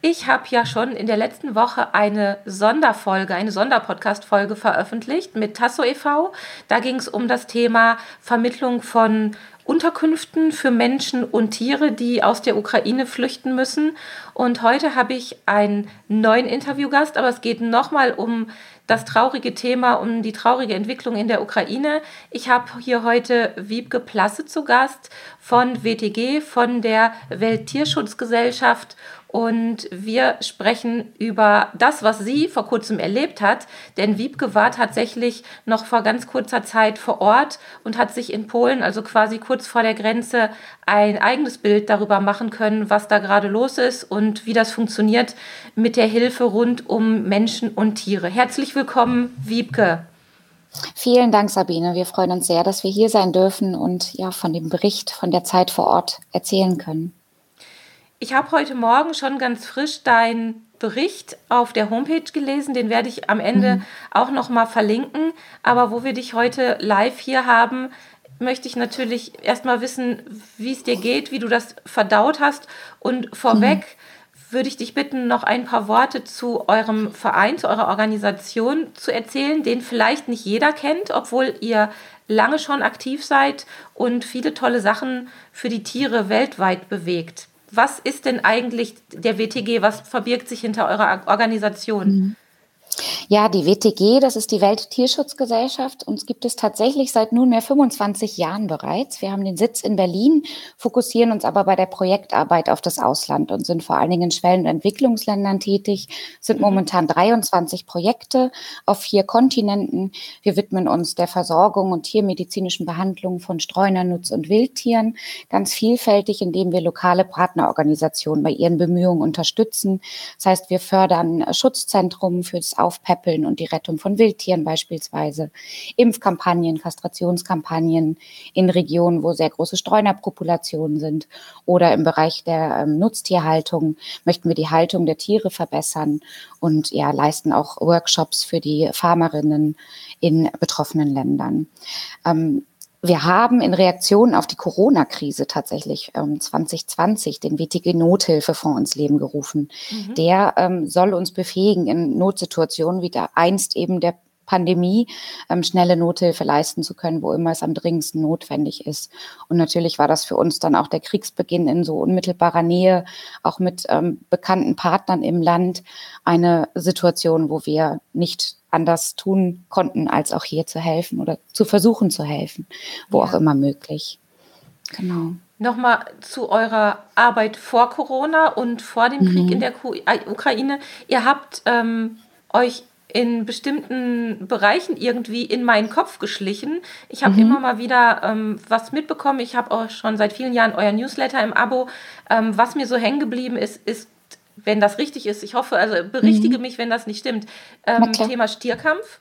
Ich habe ja schon in der letzten Woche eine Sonderfolge, eine Sonderpodcast-Folge veröffentlicht mit Tasso e.V. Da ging es um das Thema Vermittlung von Unterkünften für Menschen und Tiere, die aus der Ukraine flüchten müssen. Und heute habe ich einen neuen Interviewgast, aber es geht nochmal um das traurige Thema, um die traurige Entwicklung in der Ukraine. Ich habe hier heute Wiebke Plasse zu Gast von WTG, von der Welttierschutzgesellschaft und wir sprechen über das, was sie vor kurzem erlebt hat. Denn Wiebke war tatsächlich noch vor ganz kurzer Zeit vor Ort und hat sich in Polen, also quasi kurz vor der Grenze, ein eigenes Bild darüber machen können, was da gerade los ist und wie das funktioniert mit der Hilfe rund um Menschen und Tiere. Herzlich willkommen, Wiebke. Vielen Dank, Sabine. Wir freuen uns sehr, dass wir hier sein dürfen und ja von dem Bericht von der Zeit vor Ort erzählen können. Ich habe heute Morgen schon ganz frisch deinen Bericht auf der Homepage gelesen. Den werde ich am Ende mhm. auch noch mal verlinken. Aber wo wir dich heute live hier haben, möchte ich natürlich erstmal wissen, wie es dir geht, wie du das verdaut hast. Und vorweg mhm. würde ich dich bitten, noch ein paar Worte zu eurem Verein, zu eurer Organisation zu erzählen, den vielleicht nicht jeder kennt, obwohl ihr lange schon aktiv seid und viele tolle Sachen für die Tiere weltweit bewegt was ist denn eigentlich der WTG? Was verbirgt sich hinter eurer Organisation? Ja, die WTG, das ist die Welttierschutzgesellschaft. Uns gibt es tatsächlich seit nunmehr 25 Jahren bereits. Wir haben den Sitz in Berlin, fokussieren uns aber bei der Projektarbeit auf das Ausland und sind vor allen Dingen in Schwellen- und Entwicklungsländern tätig, sind mhm. momentan 23 Projekte auf vier Kontinenten. Wir widmen uns der Versorgung und tiermedizinischen Behandlung von Streunern, Nutz- und Wildtieren ganz vielfältig, indem wir lokale Partnerorganisationen bei ihren Bemühungen unterstützen. Das heißt, wir fördern Schutzzentrum für das Aufpäppeln und die Rettung von Wildtieren beispielsweise, Impfkampagnen, Kastrationskampagnen in Regionen, wo sehr große Streunerpopulationen sind oder im Bereich der ähm, Nutztierhaltung möchten wir die Haltung der Tiere verbessern und ja, leisten auch Workshops für die Farmerinnen in betroffenen Ländern. Ähm, wir haben in Reaktion auf die Corona-Krise tatsächlich ähm, 2020 den WTG Nothilfefonds ins Leben gerufen. Mhm. Der ähm, soll uns befähigen, in Notsituationen wie da einst eben der Pandemie ähm, schnelle Nothilfe leisten zu können, wo immer es am dringendsten notwendig ist. Und natürlich war das für uns dann auch der Kriegsbeginn in so unmittelbarer Nähe, auch mit ähm, bekannten Partnern im Land, eine Situation, wo wir nicht anders tun konnten, als auch hier zu helfen oder zu versuchen zu helfen, wo ja. auch immer möglich. Genau. Nochmal zu eurer Arbeit vor Corona und vor dem Krieg mhm. in der äh, Ukraine. Ihr habt ähm, euch in bestimmten Bereichen irgendwie in meinen Kopf geschlichen. Ich habe mhm. immer mal wieder ähm, was mitbekommen. Ich habe auch schon seit vielen Jahren euer Newsletter im Abo. Ähm, was mir so hängen geblieben ist, ist, wenn das richtig ist, ich hoffe, also berichtige mhm. mich, wenn das nicht stimmt, ähm, Thema Stierkampf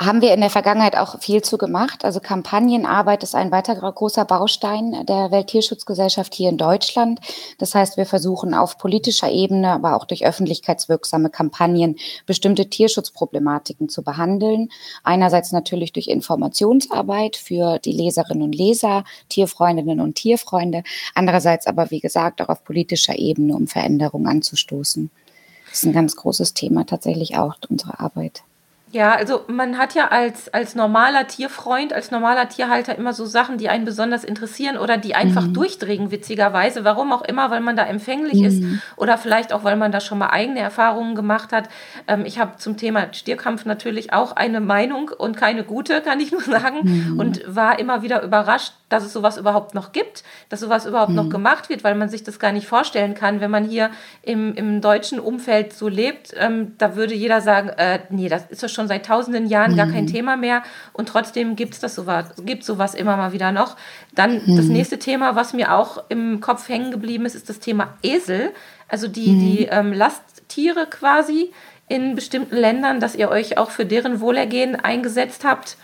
haben wir in der Vergangenheit auch viel zu gemacht. Also Kampagnenarbeit ist ein weiterer großer Baustein der Welttierschutzgesellschaft hier in Deutschland. Das heißt, wir versuchen auf politischer Ebene, aber auch durch öffentlichkeitswirksame Kampagnen bestimmte Tierschutzproblematiken zu behandeln. Einerseits natürlich durch Informationsarbeit für die Leserinnen und Leser, Tierfreundinnen und Tierfreunde. Andererseits aber, wie gesagt, auch auf politischer Ebene, um Veränderungen anzustoßen. Das ist ein ganz großes Thema tatsächlich auch, unsere Arbeit. Ja, also man hat ja als, als normaler Tierfreund, als normaler Tierhalter immer so Sachen, die einen besonders interessieren oder die einfach mhm. durchdringen, witzigerweise. Warum auch immer, weil man da empfänglich mhm. ist oder vielleicht auch, weil man da schon mal eigene Erfahrungen gemacht hat. Ähm, ich habe zum Thema Stierkampf natürlich auch eine Meinung und keine gute, kann ich nur sagen. Mhm. Und war immer wieder überrascht, dass es sowas überhaupt noch gibt, dass sowas überhaupt noch mhm. gemacht wird, weil man sich das gar nicht vorstellen kann, wenn man hier im, im deutschen Umfeld so lebt. Ähm, da würde jeder sagen, äh, nee, das ist doch schon schon seit tausenden Jahren mhm. gar kein mhm. Thema mehr und trotzdem gibt es das sowas, gibt sowas immer mal wieder noch. Dann mhm. das nächste Thema, was mir auch im Kopf hängen geblieben ist, ist das Thema Esel, also die, mhm. die ähm, Lasttiere quasi in bestimmten Ländern, dass ihr euch auch für deren Wohlergehen eingesetzt habt.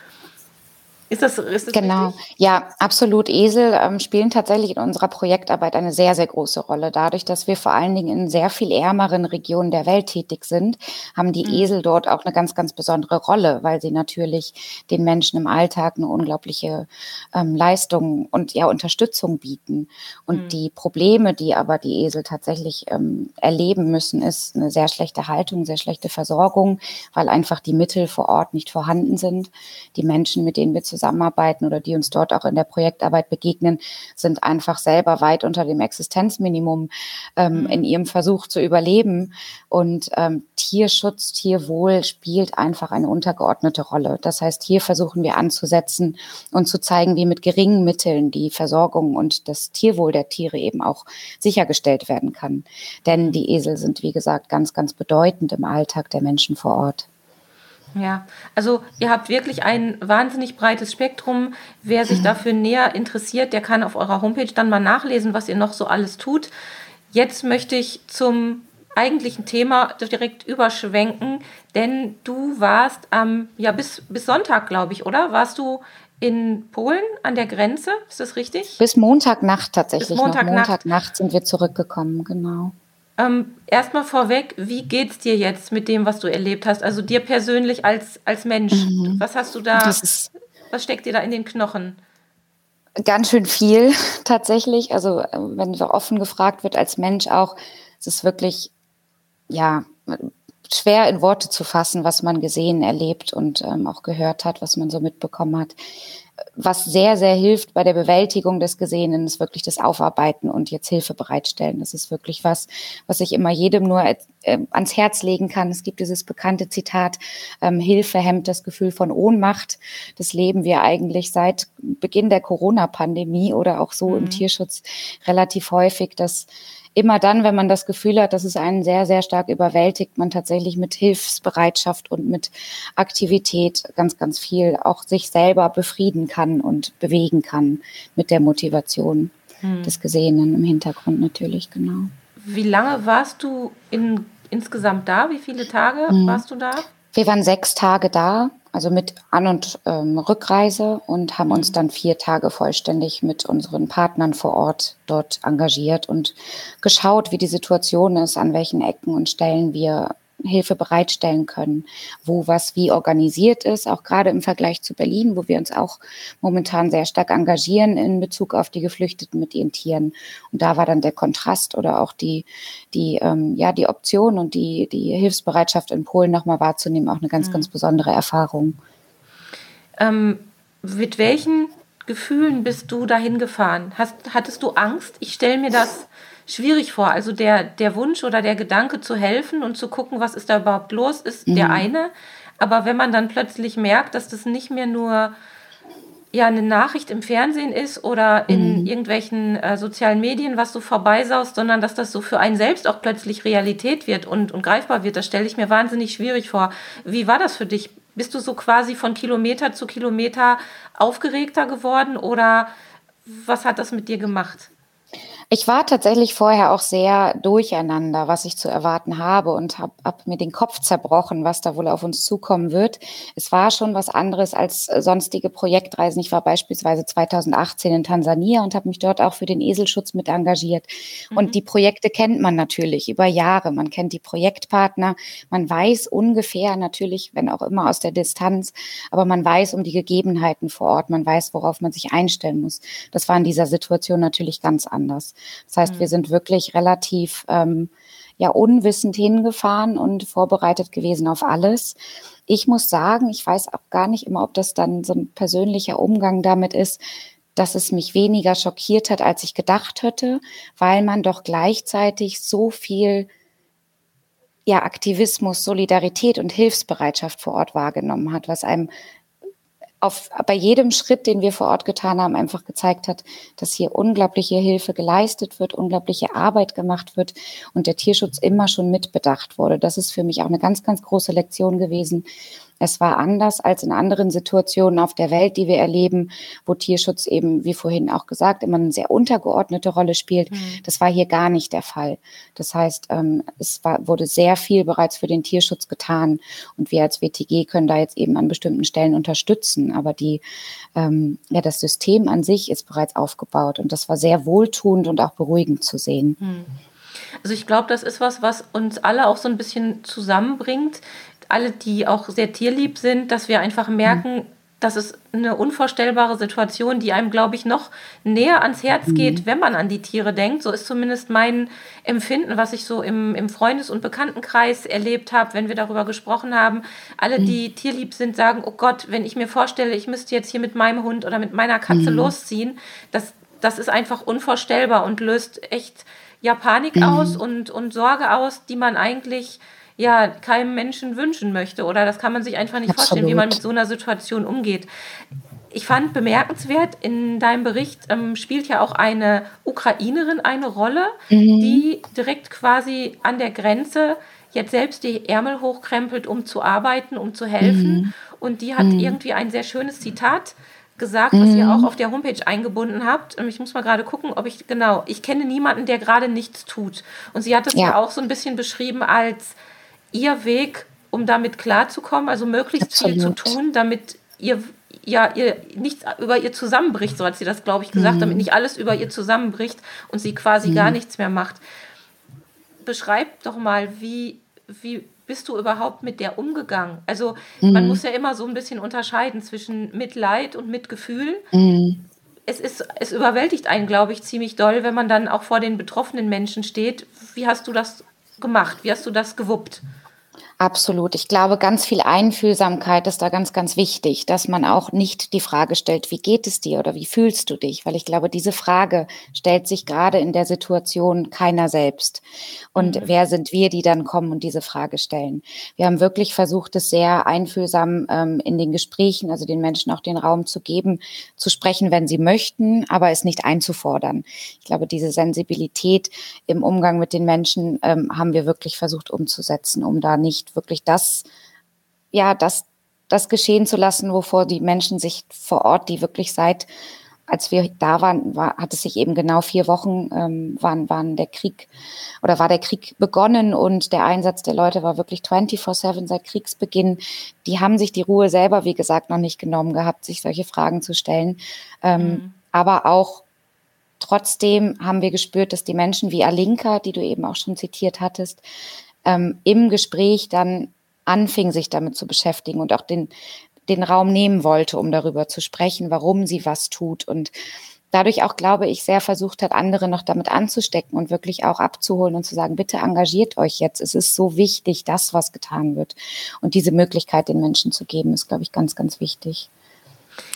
Ist das, ist das genau? Richtig? Ja, absolut. Esel ähm, spielen tatsächlich in unserer Projektarbeit eine sehr, sehr große Rolle. Dadurch, dass wir vor allen Dingen in sehr viel ärmeren Regionen der Welt tätig sind, haben die mhm. Esel dort auch eine ganz, ganz besondere Rolle, weil sie natürlich den Menschen im Alltag eine unglaubliche ähm, Leistung und ja Unterstützung bieten. Und mhm. die Probleme, die aber die Esel tatsächlich ähm, erleben müssen, ist eine sehr schlechte Haltung, sehr schlechte Versorgung, weil einfach die Mittel vor Ort nicht vorhanden sind. Die Menschen, mit denen wir zusammen zusammenarbeiten oder die uns dort auch in der Projektarbeit begegnen, sind einfach selber weit unter dem Existenzminimum ähm, mhm. in ihrem Versuch zu überleben. Und ähm, Tierschutz, Tierwohl spielt einfach eine untergeordnete Rolle. Das heißt, hier versuchen wir anzusetzen und zu zeigen, wie mit geringen Mitteln die Versorgung und das Tierwohl der Tiere eben auch sichergestellt werden kann. Denn die Esel sind, wie gesagt, ganz, ganz bedeutend im Alltag der Menschen vor Ort. Ja, also ihr habt wirklich ein wahnsinnig breites Spektrum. Wer sich dafür näher interessiert, der kann auf eurer Homepage dann mal nachlesen, was ihr noch so alles tut. Jetzt möchte ich zum eigentlichen Thema direkt überschwenken, denn du warst am, ja, bis, bis Sonntag, glaube ich, oder? Warst du in Polen an der Grenze? Ist das richtig? Bis Montagnacht tatsächlich. Bis Montagnacht. Montagnacht sind wir zurückgekommen, genau. Ähm, Erstmal vorweg, wie geht's dir jetzt mit dem, was du erlebt hast? Also dir persönlich als, als Mensch. Mhm. Was hast du da, was steckt dir da in den Knochen? Ganz schön viel tatsächlich. Also wenn so offen gefragt wird als Mensch auch, es ist wirklich, ja, schwer in Worte zu fassen, was man gesehen, erlebt und ähm, auch gehört hat, was man so mitbekommen hat was sehr, sehr hilft bei der Bewältigung des Gesehenen, ist wirklich das Aufarbeiten und jetzt Hilfe bereitstellen. Das ist wirklich was, was ich immer jedem nur äh, ans Herz legen kann. Es gibt dieses bekannte Zitat, ähm, Hilfe hemmt das Gefühl von Ohnmacht. Das leben wir eigentlich seit Beginn der Corona-Pandemie oder auch so mhm. im Tierschutz relativ häufig, dass immer dann, wenn man das Gefühl hat, dass es einen sehr, sehr stark überwältigt, man tatsächlich mit Hilfsbereitschaft und mit Aktivität ganz, ganz viel auch sich selber befrieden kann und bewegen kann mit der Motivation hm. des Gesehenen im Hintergrund natürlich, genau. Wie lange warst du in, insgesamt da? Wie viele Tage hm. warst du da? Wir waren sechs Tage da also mit An- und ähm, Rückreise und haben uns mhm. dann vier Tage vollständig mit unseren Partnern vor Ort dort engagiert und geschaut, wie die Situation ist, an welchen Ecken und Stellen wir Hilfe bereitstellen können, wo was wie organisiert ist, auch gerade im Vergleich zu Berlin, wo wir uns auch momentan sehr stark engagieren in Bezug auf die Geflüchteten mit ihren Tieren. Und da war dann der Kontrast oder auch die, die, ähm, ja, die Option und die, die Hilfsbereitschaft in Polen nochmal wahrzunehmen, auch eine ganz, mhm. ganz besondere Erfahrung. Ähm, mit welchen Gefühlen bist du dahin gefahren? Hast, hattest du Angst? Ich stelle mir das schwierig vor. Also der, der Wunsch oder der Gedanke zu helfen und zu gucken, was ist da überhaupt los, ist mhm. der eine. Aber wenn man dann plötzlich merkt, dass das nicht mehr nur ja eine Nachricht im Fernsehen ist oder in mhm. irgendwelchen äh, sozialen Medien, was so vorbeisaust, sondern dass das so für einen selbst auch plötzlich Realität wird und, und greifbar wird, das stelle ich mir wahnsinnig schwierig vor. Wie war das für dich? Bist du so quasi von Kilometer zu Kilometer aufgeregter geworden oder was hat das mit dir gemacht? Ich war tatsächlich vorher auch sehr durcheinander, was ich zu erwarten habe und habe hab mir den Kopf zerbrochen, was da wohl auf uns zukommen wird. Es war schon was anderes als sonstige Projektreisen. Ich war beispielsweise 2018 in Tansania und habe mich dort auch für den Eselschutz mit engagiert. Mhm. Und die Projekte kennt man natürlich über Jahre. Man kennt die Projektpartner. Man weiß ungefähr natürlich, wenn auch immer aus der Distanz, aber man weiß um die Gegebenheiten vor Ort. Man weiß, worauf man sich einstellen muss. Das war in dieser Situation natürlich ganz anders. Das heißt, mhm. wir sind wirklich relativ ähm, ja unwissend hingefahren und vorbereitet gewesen auf alles. Ich muss sagen, ich weiß auch gar nicht immer, ob das dann so ein persönlicher Umgang damit ist, dass es mich weniger schockiert hat, als ich gedacht hätte, weil man doch gleichzeitig so viel ja, Aktivismus, Solidarität und Hilfsbereitschaft vor Ort wahrgenommen hat, was einem auf, bei jedem Schritt, den wir vor Ort getan haben, einfach gezeigt hat, dass hier unglaubliche Hilfe geleistet wird, unglaubliche Arbeit gemacht wird und der Tierschutz immer schon mitbedacht wurde. Das ist für mich auch eine ganz, ganz große Lektion gewesen. Es war anders als in anderen Situationen auf der Welt, die wir erleben, wo Tierschutz eben, wie vorhin auch gesagt, immer eine sehr untergeordnete Rolle spielt. Mhm. Das war hier gar nicht der Fall. Das heißt, ähm, es war, wurde sehr viel bereits für den Tierschutz getan und wir als WTG können da jetzt eben an bestimmten Stellen unterstützen. Aber die, ähm, ja, das System an sich ist bereits aufgebaut und das war sehr wohltuend und auch beruhigend zu sehen. Mhm. Also ich glaube, das ist was, was uns alle auch so ein bisschen zusammenbringt. Alle, die auch sehr tierlieb sind, dass wir einfach merken, mhm. das ist eine unvorstellbare Situation, die einem, glaube ich, noch näher ans Herz mhm. geht, wenn man an die Tiere denkt. So ist zumindest mein Empfinden, was ich so im, im Freundes- und Bekanntenkreis erlebt habe, wenn wir darüber gesprochen haben. Alle, mhm. die tierlieb sind, sagen, oh Gott, wenn ich mir vorstelle, ich müsste jetzt hier mit meinem Hund oder mit meiner Katze mhm. losziehen, das, das ist einfach unvorstellbar und löst echt ja Panik mhm. aus und, und Sorge aus, die man eigentlich ja keinem Menschen wünschen möchte. Oder das kann man sich einfach nicht Absolut. vorstellen, wie man mit so einer Situation umgeht. Ich fand bemerkenswert, in deinem Bericht ähm, spielt ja auch eine Ukrainerin eine Rolle, mhm. die direkt quasi an der Grenze jetzt selbst die Ärmel hochkrempelt, um zu arbeiten, um zu helfen. Mhm. Und die hat mhm. irgendwie ein sehr schönes Zitat gesagt, was ihr auch mhm. auf der Homepage eingebunden habt. Ich muss mal gerade gucken, ob ich, genau, ich kenne niemanden, der gerade nichts tut. Und sie hat es ja. ja auch so ein bisschen beschrieben als ihr Weg, um damit klarzukommen, also möglichst Absolut. viel zu tun, damit ihr ja, ihr nichts über ihr zusammenbricht, so hat sie das, glaube ich, gesagt, mhm. damit nicht alles über ihr zusammenbricht und sie quasi mhm. gar nichts mehr macht. Beschreibt doch mal, wie, wie bist du überhaupt mit der umgegangen? Also mhm. man muss ja immer so ein bisschen unterscheiden zwischen Mitleid und Mitgefühl. Mhm. Es, ist, es überwältigt einen, glaube ich, ziemlich doll, wenn man dann auch vor den betroffenen Menschen steht. Wie hast du das gemacht? Wie hast du das gewuppt? Absolut. Ich glaube, ganz viel Einfühlsamkeit ist da ganz, ganz wichtig, dass man auch nicht die Frage stellt, wie geht es dir oder wie fühlst du dich? Weil ich glaube, diese Frage stellt sich gerade in der Situation keiner selbst. Und mhm. wer sind wir, die dann kommen und diese Frage stellen? Wir haben wirklich versucht, es sehr einfühlsam ähm, in den Gesprächen, also den Menschen auch den Raum zu geben, zu sprechen, wenn sie möchten, aber es nicht einzufordern. Ich glaube, diese Sensibilität im Umgang mit den Menschen ähm, haben wir wirklich versucht umzusetzen, um da nicht wirklich das, ja, das, das geschehen zu lassen, wovor die Menschen sich vor Ort, die wirklich seit, als wir da waren, war, hat es sich eben genau vier Wochen, ähm, waren, waren der Krieg oder war der Krieg begonnen und der Einsatz der Leute war wirklich 24-7 seit Kriegsbeginn. Die haben sich die Ruhe selber, wie gesagt, noch nicht genommen gehabt, sich solche Fragen zu stellen. Ähm, mhm. Aber auch trotzdem haben wir gespürt, dass die Menschen wie Alinka, die du eben auch schon zitiert hattest, ähm, im Gespräch dann anfing, sich damit zu beschäftigen und auch den, den Raum nehmen wollte, um darüber zu sprechen, warum sie was tut und dadurch auch, glaube ich, sehr versucht hat, andere noch damit anzustecken und wirklich auch abzuholen und zu sagen, bitte engagiert euch jetzt. Es ist so wichtig, das, was getan wird. Und diese Möglichkeit den Menschen zu geben, ist, glaube ich, ganz, ganz wichtig.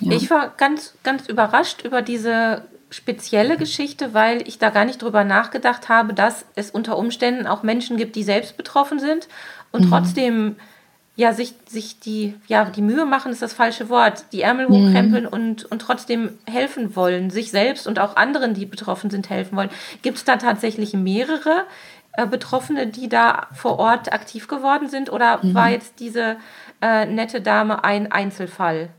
Ja. Ich war ganz, ganz überrascht über diese spezielle Geschichte, weil ich da gar nicht drüber nachgedacht habe, dass es unter Umständen auch Menschen gibt, die selbst betroffen sind und mhm. trotzdem ja sich, sich die, ja, die Mühe machen, ist das falsche Wort, die Ärmel mhm. hochkrempeln und, und trotzdem helfen wollen, sich selbst und auch anderen, die betroffen sind, helfen wollen. Gibt es da tatsächlich mehrere äh, Betroffene, die da vor Ort aktiv geworden sind oder mhm. war jetzt diese äh, nette Dame ein Einzelfall?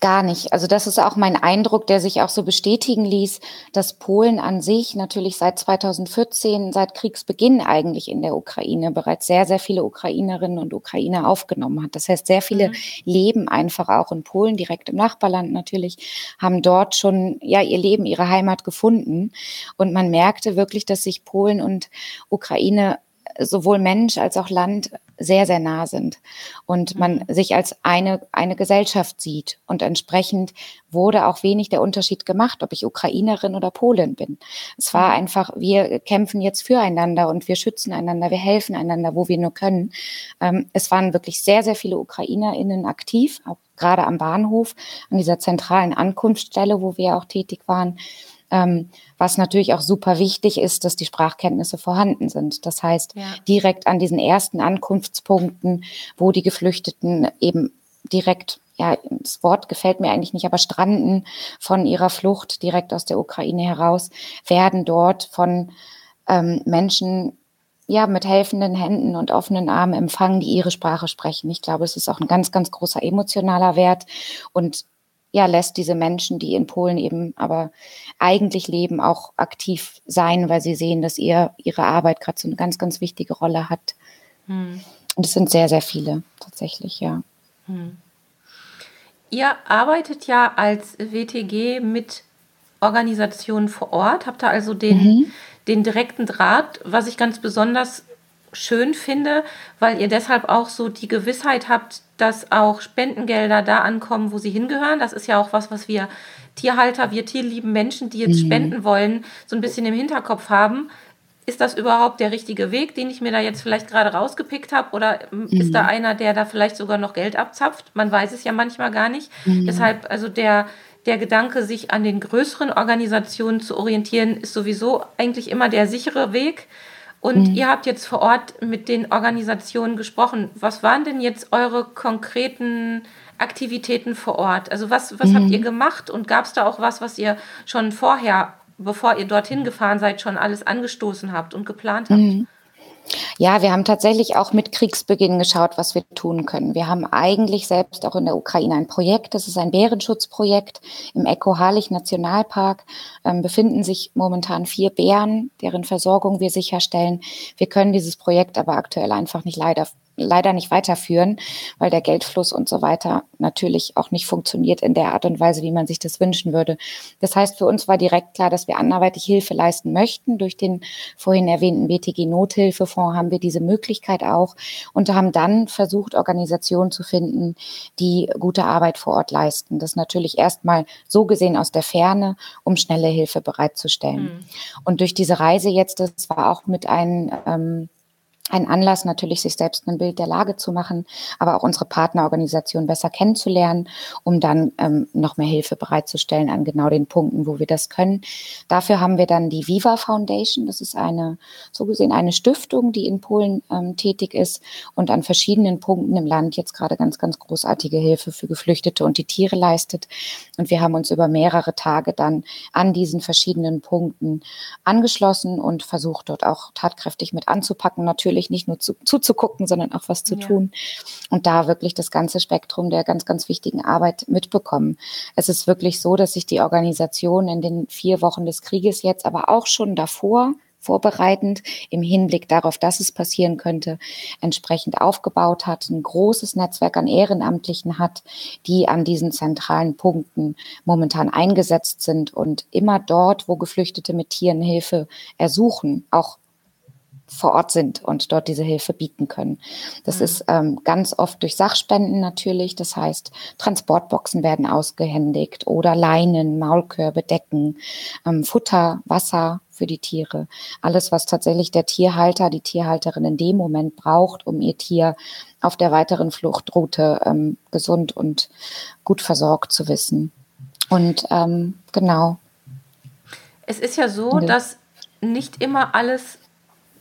Gar nicht. Also das ist auch mein Eindruck, der sich auch so bestätigen ließ, dass Polen an sich natürlich seit 2014, seit Kriegsbeginn eigentlich in der Ukraine bereits sehr, sehr viele Ukrainerinnen und Ukrainer aufgenommen hat. Das heißt, sehr viele mhm. leben einfach auch in Polen, direkt im Nachbarland natürlich, haben dort schon ja ihr Leben, ihre Heimat gefunden. Und man merkte wirklich, dass sich Polen und Ukraine sowohl Mensch als auch Land sehr, sehr nah sind und man mhm. sich als eine, eine Gesellschaft sieht. Und entsprechend wurde auch wenig der Unterschied gemacht, ob ich Ukrainerin oder Polin bin. Es war mhm. einfach, wir kämpfen jetzt füreinander und wir schützen einander, wir helfen einander, wo wir nur können. Ähm, es waren wirklich sehr, sehr viele UkrainerInnen aktiv, auch gerade am Bahnhof, an dieser zentralen Ankunftsstelle, wo wir auch tätig waren. Ähm, was natürlich auch super wichtig ist, dass die Sprachkenntnisse vorhanden sind. Das heißt, ja. direkt an diesen ersten Ankunftspunkten, wo die Geflüchteten eben direkt ja, das Wort gefällt mir eigentlich nicht, aber stranden von ihrer Flucht direkt aus der Ukraine heraus, werden dort von ähm, Menschen ja, mit helfenden Händen und offenen Armen empfangen, die ihre Sprache sprechen. Ich glaube, es ist auch ein ganz, ganz großer emotionaler Wert und ja, lässt diese Menschen, die in Polen eben aber eigentlich leben, auch aktiv sein, weil sie sehen, dass ihr ihre Arbeit gerade so eine ganz, ganz wichtige Rolle hat. Hm. Und es sind sehr, sehr viele tatsächlich, ja. Hm. Ihr arbeitet ja als WTG mit Organisationen vor Ort, habt ihr also den, mhm. den direkten Draht, was ich ganz besonders schön finde, weil ihr deshalb auch so die Gewissheit habt, dass auch Spendengelder da ankommen, wo sie hingehören. Das ist ja auch was, was wir Tierhalter, wir tierlieben Menschen, die jetzt mhm. spenden wollen, so ein bisschen im Hinterkopf haben. Ist das überhaupt der richtige Weg, den ich mir da jetzt vielleicht gerade rausgepickt habe? Oder mhm. ist da einer, der da vielleicht sogar noch Geld abzapft? Man weiß es ja manchmal gar nicht. Mhm. Deshalb, also der, der Gedanke, sich an den größeren Organisationen zu orientieren, ist sowieso eigentlich immer der sichere Weg. Und mhm. ihr habt jetzt vor Ort mit den Organisationen gesprochen. Was waren denn jetzt eure konkreten Aktivitäten vor Ort? Also was, was mhm. habt ihr gemacht und gab es da auch was, was ihr schon vorher, bevor ihr dorthin gefahren seid, schon alles angestoßen habt und geplant habt? Mhm. Ja, wir haben tatsächlich auch mit Kriegsbeginn geschaut, was wir tun können. Wir haben eigentlich selbst auch in der Ukraine ein Projekt, das ist ein Bärenschutzprojekt. Im Eco-Harlich Nationalpark ähm, befinden sich momentan vier Bären, deren Versorgung wir sicherstellen. Wir können dieses Projekt aber aktuell einfach nicht leider leider nicht weiterführen, weil der Geldfluss und so weiter natürlich auch nicht funktioniert in der Art und Weise, wie man sich das wünschen würde. Das heißt, für uns war direkt klar, dass wir anderweitig Hilfe leisten möchten. Durch den vorhin erwähnten BTG-Nothilfefonds haben wir diese Möglichkeit auch und haben dann versucht, Organisationen zu finden, die gute Arbeit vor Ort leisten. Das natürlich erstmal so gesehen aus der Ferne, um schnelle Hilfe bereitzustellen. Mhm. Und durch diese Reise jetzt, das war auch mit einem ähm, ein Anlass natürlich, sich selbst ein Bild der Lage zu machen, aber auch unsere Partnerorganisation besser kennenzulernen, um dann ähm, noch mehr Hilfe bereitzustellen an genau den Punkten, wo wir das können. Dafür haben wir dann die Viva Foundation. Das ist eine, so gesehen, eine Stiftung, die in Polen ähm, tätig ist und an verschiedenen Punkten im Land jetzt gerade ganz, ganz großartige Hilfe für Geflüchtete und die Tiere leistet. Und wir haben uns über mehrere Tage dann an diesen verschiedenen Punkten angeschlossen und versucht, dort auch tatkräftig mit anzupacken. Natürlich nicht nur zu, zuzugucken, sondern auch was zu ja. tun und da wirklich das ganze Spektrum der ganz, ganz wichtigen Arbeit mitbekommen. Es ist wirklich so, dass sich die Organisation in den vier Wochen des Krieges jetzt, aber auch schon davor, vorbereitend im Hinblick darauf, dass es passieren könnte, entsprechend aufgebaut hat, ein großes Netzwerk an Ehrenamtlichen hat, die an diesen zentralen Punkten momentan eingesetzt sind und immer dort, wo Geflüchtete mit Tieren Hilfe ersuchen, auch vor Ort sind und dort diese Hilfe bieten können. Das mhm. ist ähm, ganz oft durch Sachspenden natürlich. Das heißt, Transportboxen werden ausgehändigt oder Leinen, Maulkörbe, Decken, ähm, Futter, Wasser für die Tiere. Alles, was tatsächlich der Tierhalter, die Tierhalterin in dem Moment braucht, um ihr Tier auf der weiteren Fluchtroute ähm, gesund und gut versorgt zu wissen. Und ähm, genau. Es ist ja so, dass nicht immer alles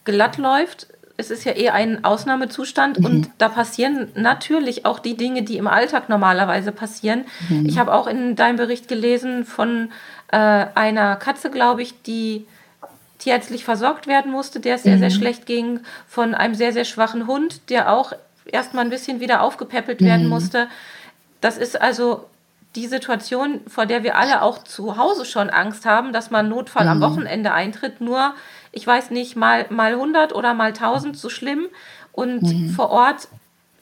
glatt läuft. Es ist ja eher ein Ausnahmezustand mhm. und da passieren natürlich auch die Dinge, die im Alltag normalerweise passieren. Mhm. Ich habe auch in deinem Bericht gelesen von äh, einer Katze, glaube ich, die tierärztlich versorgt werden musste, der es sehr, mhm. sehr schlecht ging, von einem sehr, sehr schwachen Hund, der auch erstmal ein bisschen wieder aufgepäppelt werden mhm. musste. Das ist also die Situation, vor der wir alle auch zu Hause schon Angst haben, dass man Notfall am mhm. Wochenende eintritt, nur ich weiß nicht, mal, mal 100 oder mal 1000 so schlimm. Und mhm. vor Ort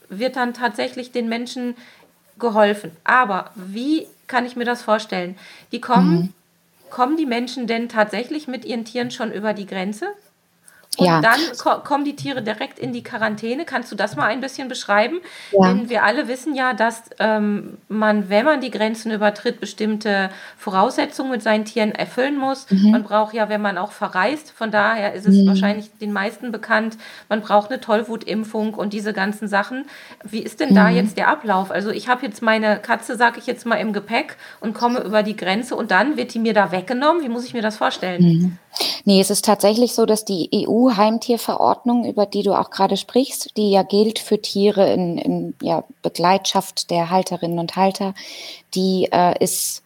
wird dann tatsächlich den Menschen geholfen. Aber wie kann ich mir das vorstellen? Die kommen, mhm. kommen die Menschen denn tatsächlich mit ihren Tieren schon über die Grenze? Und ja. dann ko kommen die Tiere direkt in die Quarantäne. Kannst du das mal ein bisschen beschreiben? Ja. Denn wir alle wissen ja, dass ähm, man, wenn man die Grenzen übertritt, bestimmte Voraussetzungen mit seinen Tieren erfüllen muss. Mhm. Man braucht ja, wenn man auch verreist, von daher ist es mhm. wahrscheinlich den meisten bekannt, man braucht eine Tollwutimpfung und diese ganzen Sachen. Wie ist denn mhm. da jetzt der Ablauf? Also ich habe jetzt meine Katze, sage ich jetzt mal, im Gepäck und komme über die Grenze und dann wird die mir da weggenommen. Wie muss ich mir das vorstellen? Mhm. Nee, es ist tatsächlich so, dass die EU-Heimtierverordnung, über die du auch gerade sprichst, die ja gilt für Tiere in, in ja, Begleitschaft der Halterinnen und Halter, die äh, ist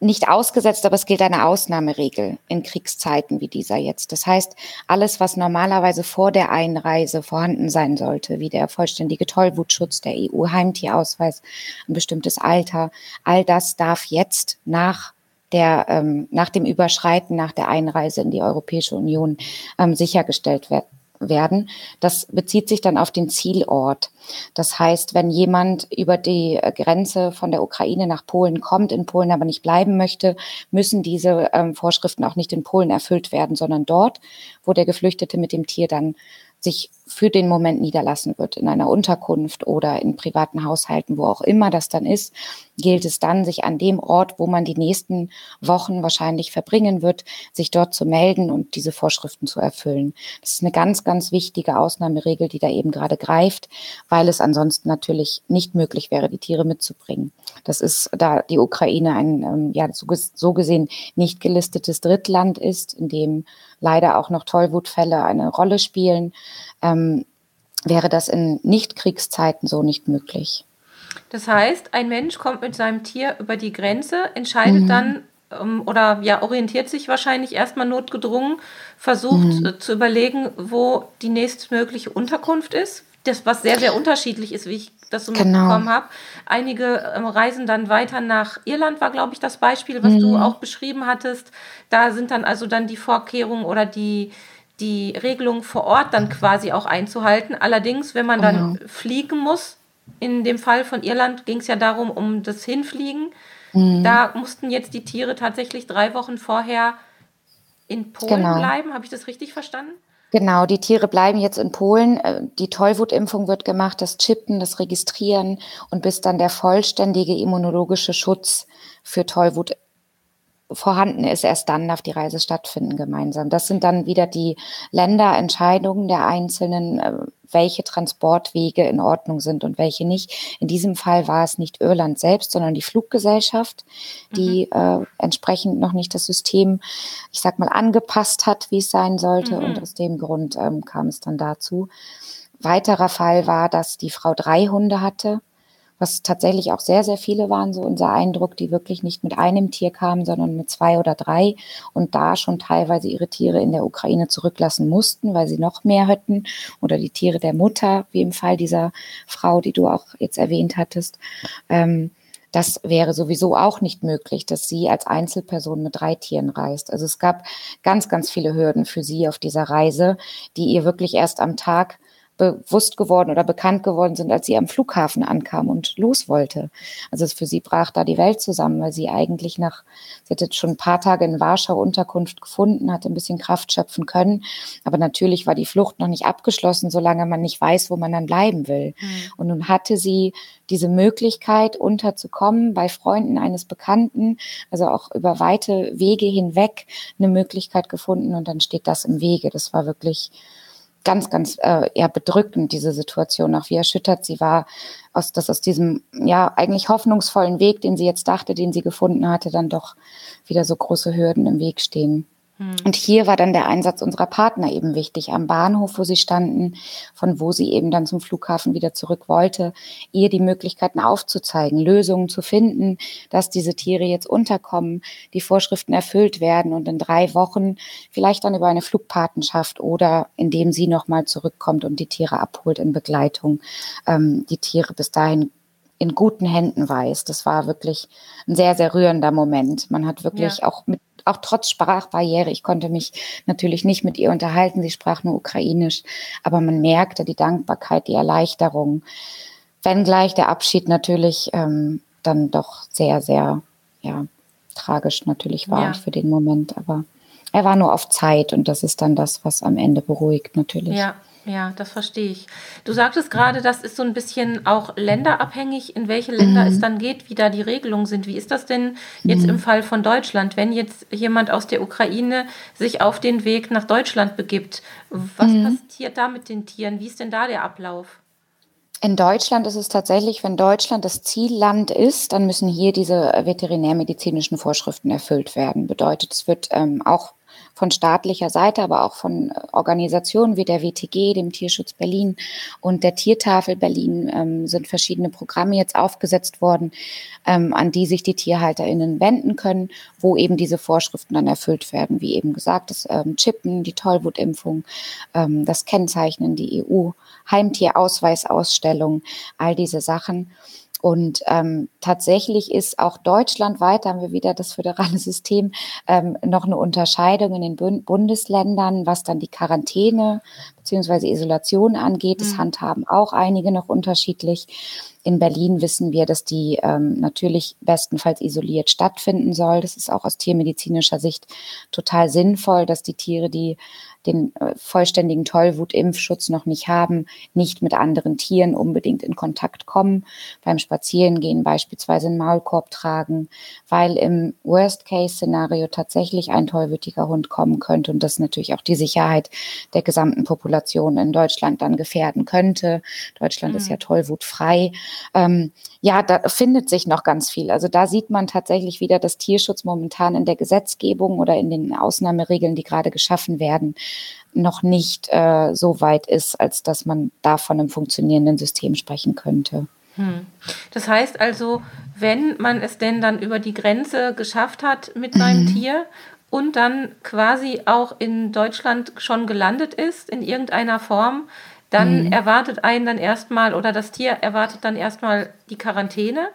nicht ausgesetzt, aber es gilt eine Ausnahmeregel in Kriegszeiten wie dieser jetzt. Das heißt, alles, was normalerweise vor der Einreise vorhanden sein sollte, wie der vollständige Tollwutschutz, der EU-Heimtierausweis, ein bestimmtes Alter, all das darf jetzt nach der, ähm, nach dem Überschreiten, nach der Einreise in die Europäische Union ähm, sichergestellt werden werden. Das bezieht sich dann auf den Zielort. Das heißt, wenn jemand über die Grenze von der Ukraine nach Polen kommt, in Polen aber nicht bleiben möchte, müssen diese ähm, Vorschriften auch nicht in Polen erfüllt werden, sondern dort, wo der Geflüchtete mit dem Tier dann sich für den Moment niederlassen wird, in einer Unterkunft oder in privaten Haushalten, wo auch immer das dann ist, gilt es dann, sich an dem Ort, wo man die nächsten Wochen wahrscheinlich verbringen wird, sich dort zu melden und diese Vorschriften zu erfüllen. Das ist eine ganz, ganz wichtige Ausnahmeregel, die da eben gerade greift, weil es ansonsten natürlich nicht möglich wäre, die Tiere mitzubringen. Das ist, da die Ukraine ein, ähm, ja, so gesehen nicht gelistetes Drittland ist, in dem leider auch noch Tollwutfälle eine Rolle spielen ähm, wäre das in Nicht-Kriegszeiten so nicht möglich. Das heißt, ein Mensch kommt mit seinem Tier über die Grenze, entscheidet mhm. dann ähm, oder ja, orientiert sich wahrscheinlich erstmal notgedrungen, versucht mhm. äh, zu überlegen, wo die nächstmögliche Unterkunft ist. Das, was sehr, sehr unterschiedlich ist, wie ich das so genau. mitbekommen habe. Einige ähm, reisen dann weiter nach Irland, war, glaube ich, das Beispiel, was mhm. du auch beschrieben hattest. Da sind dann also dann die Vorkehrungen oder die, die Regelung vor Ort dann quasi auch einzuhalten. Allerdings, wenn man dann genau. fliegen muss, in dem Fall von Irland ging es ja darum, um das Hinfliegen. Mhm. Da mussten jetzt die Tiere tatsächlich drei Wochen vorher in Polen genau. bleiben. Habe ich das richtig verstanden? Genau, die Tiere bleiben jetzt in Polen. Äh, die Tollwutimpfung wird gemacht, das Chippen, das Registrieren und bis dann der vollständige immunologische Schutz für Tollwut vorhanden ist, erst dann darf die Reise stattfinden gemeinsam. Das sind dann wieder die Länderentscheidungen der Einzelnen, äh, welche Transportwege in Ordnung sind und welche nicht. In diesem Fall war es nicht Irland selbst, sondern die Fluggesellschaft, die mhm. äh, entsprechend noch nicht das System, ich sag mal, angepasst hat, wie es sein sollte. Mhm. Und aus dem Grund ähm, kam es dann dazu. Weiterer Fall war, dass die Frau drei Hunde hatte was tatsächlich auch sehr, sehr viele waren, so unser Eindruck, die wirklich nicht mit einem Tier kamen, sondern mit zwei oder drei und da schon teilweise ihre Tiere in der Ukraine zurücklassen mussten, weil sie noch mehr hätten oder die Tiere der Mutter, wie im Fall dieser Frau, die du auch jetzt erwähnt hattest. Ähm, das wäre sowieso auch nicht möglich, dass sie als Einzelperson mit drei Tieren reist. Also es gab ganz, ganz viele Hürden für sie auf dieser Reise, die ihr wirklich erst am Tag bewusst geworden oder bekannt geworden sind, als sie am Flughafen ankam und los wollte. Also für sie brach da die Welt zusammen, weil sie eigentlich nach, sie hatte schon ein paar Tage in Warschau Unterkunft gefunden, hatte ein bisschen Kraft schöpfen können. Aber natürlich war die Flucht noch nicht abgeschlossen, solange man nicht weiß, wo man dann bleiben will. Mhm. Und nun hatte sie diese Möglichkeit, unterzukommen bei Freunden eines Bekannten, also auch über weite Wege hinweg eine Möglichkeit gefunden und dann steht das im Wege. Das war wirklich ganz, ganz äh, eher bedrückend, diese Situation, auch wie erschüttert sie war, aus, dass aus diesem ja eigentlich hoffnungsvollen Weg, den sie jetzt dachte, den sie gefunden hatte, dann doch wieder so große Hürden im Weg stehen. Hm. Und hier war dann der Einsatz unserer Partner eben wichtig. Am Bahnhof, wo sie standen, von wo sie eben dann zum Flughafen wieder zurück wollte, ihr die Möglichkeiten aufzuzeigen, Lösungen zu finden, dass diese Tiere jetzt unterkommen, die Vorschriften erfüllt werden und in drei Wochen vielleicht dann über eine Flugpatenschaft oder indem sie nochmal zurückkommt und die Tiere abholt in Begleitung, ähm, die Tiere bis dahin in guten Händen weiß. Das war wirklich ein sehr, sehr rührender Moment. Man hat wirklich ja. auch mit auch trotz Sprachbarriere. Ich konnte mich natürlich nicht mit ihr unterhalten. Sie sprach nur Ukrainisch. Aber man merkte die Dankbarkeit, die Erleichterung. Wenngleich der Abschied natürlich ähm, dann doch sehr, sehr, ja, tragisch natürlich war ja. für den Moment. Aber er war nur auf Zeit und das ist dann das, was am Ende beruhigt natürlich. Ja, ja, das verstehe ich. Du sagtest gerade, das ist so ein bisschen auch länderabhängig, in welche Länder mhm. es dann geht, wie da die Regelungen sind. Wie ist das denn jetzt mhm. im Fall von Deutschland, wenn jetzt jemand aus der Ukraine sich auf den Weg nach Deutschland begibt? Was mhm. passiert da mit den Tieren? Wie ist denn da der Ablauf? In Deutschland ist es tatsächlich, wenn Deutschland das Zielland ist, dann müssen hier diese veterinärmedizinischen Vorschriften erfüllt werden. Bedeutet, es wird ähm, auch von staatlicher Seite, aber auch von Organisationen wie der WTG, dem Tierschutz Berlin und der Tiertafel Berlin ähm, sind verschiedene Programme jetzt aufgesetzt worden, ähm, an die sich die TierhalterInnen wenden können, wo eben diese Vorschriften dann erfüllt werden, wie eben gesagt, das ähm, Chippen, die Tollwutimpfung, ähm, das Kennzeichnen, die EU-Heimtierausweisausstellung, all diese Sachen. Und ähm, tatsächlich ist auch deutschlandweit, haben wir wieder das föderale System, ähm, noch eine Unterscheidung in den Bund Bundesländern, was dann die Quarantäne beziehungsweise Isolation angeht. Das mhm. handhaben auch einige noch unterschiedlich. In Berlin wissen wir, dass die ähm, natürlich bestenfalls isoliert stattfinden soll. Das ist auch aus tiermedizinischer Sicht total sinnvoll, dass die Tiere, die den äh, vollständigen Tollwutimpfschutz noch nicht haben, nicht mit anderen Tieren unbedingt in Kontakt kommen, beim Spazierengehen beispielsweise einen Maulkorb tragen, weil im Worst-Case-Szenario tatsächlich ein tollwütiger Hund kommen könnte und das natürlich auch die Sicherheit der gesamten Population in Deutschland dann gefährden könnte. Deutschland mhm. ist ja tollwutfrei. Ähm, ja, da findet sich noch ganz viel. Also da sieht man tatsächlich wieder, dass Tierschutz momentan in der Gesetzgebung oder in den Ausnahmeregeln, die gerade geschaffen werden, noch nicht äh, so weit ist, als dass man da von einem funktionierenden System sprechen könnte. Hm. Das heißt also, wenn man es denn dann über die Grenze geschafft hat mit seinem mhm. Tier und dann quasi auch in Deutschland schon gelandet ist in irgendeiner Form, dann mhm. erwartet einen dann erstmal oder das Tier erwartet dann erstmal die Quarantäne.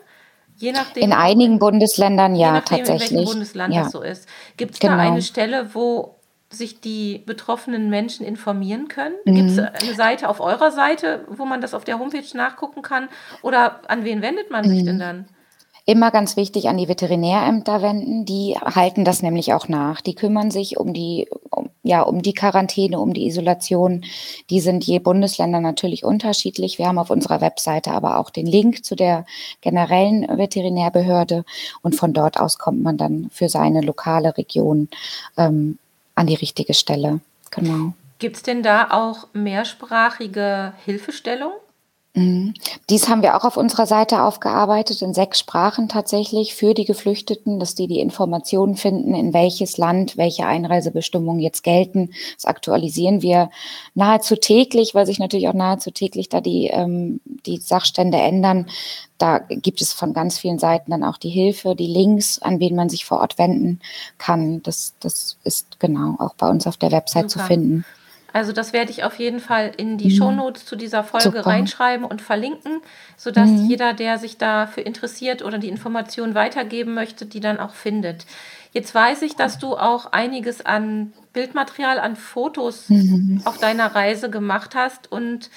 Je nachdem, in einigen Bundesländern ja nachdem, tatsächlich. In welchem Bundesland ja. das so ist. Gibt es genau. da eine Stelle, wo sich die betroffenen Menschen informieren können? Mhm. Gibt es eine Seite auf eurer Seite, wo man das auf der Homepage nachgucken kann? Oder an wen wendet man sich mhm. denn dann? Immer ganz wichtig an die Veterinärämter wenden. Die halten das nämlich auch nach. Die kümmern sich um die, um, ja, um die Quarantäne, um die Isolation. Die sind je Bundesländer natürlich unterschiedlich. Wir haben auf unserer Webseite aber auch den Link zu der generellen Veterinärbehörde und von dort aus kommt man dann für seine lokale Region ähm, an die richtige Stelle. Genau. Gibt es denn da auch mehrsprachige Hilfestellung? Mhm. Dies haben wir auch auf unserer Seite aufgearbeitet, in sechs Sprachen tatsächlich für die Geflüchteten, dass die die Informationen finden, in welches Land welche Einreisebestimmungen jetzt gelten. Das aktualisieren wir nahezu täglich, weil sich natürlich auch nahezu täglich da die, ähm, die Sachstände ändern. Da gibt es von ganz vielen Seiten dann auch die Hilfe, die Links, an wen man sich vor Ort wenden kann. Das, das ist genau auch bei uns auf der Website Super. zu finden. Also das werde ich auf jeden Fall in die mhm. Shownotes zu dieser Folge Super. reinschreiben und verlinken, sodass mhm. jeder, der sich dafür interessiert oder die Informationen weitergeben möchte, die dann auch findet. Jetzt weiß ich, dass du auch einiges an Bildmaterial, an Fotos mhm. auf deiner Reise gemacht hast und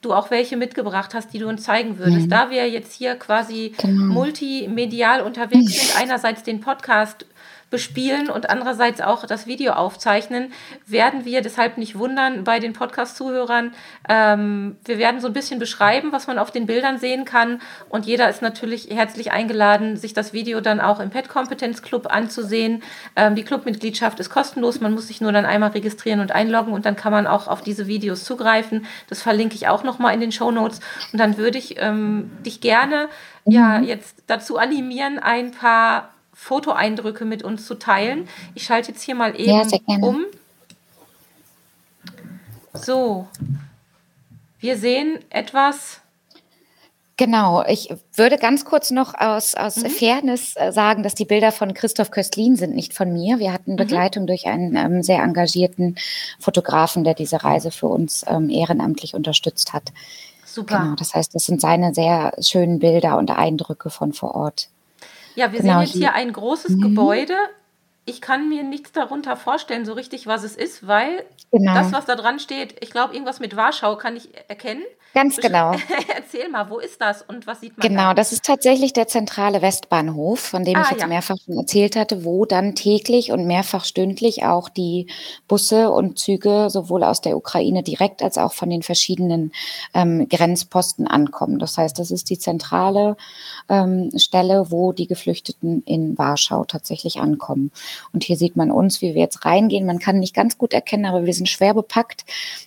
du auch welche mitgebracht hast, die du uns zeigen würdest. Mhm. Da wir jetzt hier quasi genau. multimedial unterwegs sind, einerseits den Podcast bespielen und andererseits auch das Video aufzeichnen, werden wir deshalb nicht wundern bei den Podcast-Zuhörern. Ähm, wir werden so ein bisschen beschreiben, was man auf den Bildern sehen kann und jeder ist natürlich herzlich eingeladen, sich das Video dann auch im Pet Kompetenz Club anzusehen. Ähm, die Clubmitgliedschaft ist kostenlos, man muss sich nur dann einmal registrieren und einloggen und dann kann man auch auf diese Videos zugreifen. Das verlinke ich auch nochmal in den Show Notes und dann würde ich ähm, dich gerne ja mhm. jetzt dazu animieren, ein paar Fotoeindrücke mit uns zu teilen. Ich schalte jetzt hier mal eben ja, um. So, wir sehen etwas. Genau, ich würde ganz kurz noch aus, aus mhm. Fairness äh, sagen, dass die Bilder von Christoph Köstlin sind, nicht von mir. Wir hatten mhm. Begleitung mhm. durch einen ähm, sehr engagierten Fotografen, der diese Reise für uns ähm, ehrenamtlich unterstützt hat. Super. Genau, das heißt, das sind seine sehr schönen Bilder und Eindrücke von vor Ort. Ja, wir genau, sehen jetzt hier ein großes mhm. Gebäude. Ich kann mir nichts darunter vorstellen, so richtig, was es ist, weil genau. das, was da dran steht, ich glaube, irgendwas mit Warschau kann ich erkennen. Ganz genau. Erzähl mal, wo ist das und was sieht man Genau, da? das ist tatsächlich der zentrale Westbahnhof, von dem ah, ich jetzt ja. mehrfach schon erzählt hatte, wo dann täglich und mehrfach stündlich auch die Busse und Züge sowohl aus der Ukraine direkt als auch von den verschiedenen ähm, Grenzposten ankommen. Das heißt, das ist die zentrale ähm, Stelle, wo die Geflüchteten in Warschau tatsächlich ankommen. Und hier sieht man uns, wie wir jetzt reingehen. Man kann nicht ganz gut erkennen, aber wir sind schwer bepackt.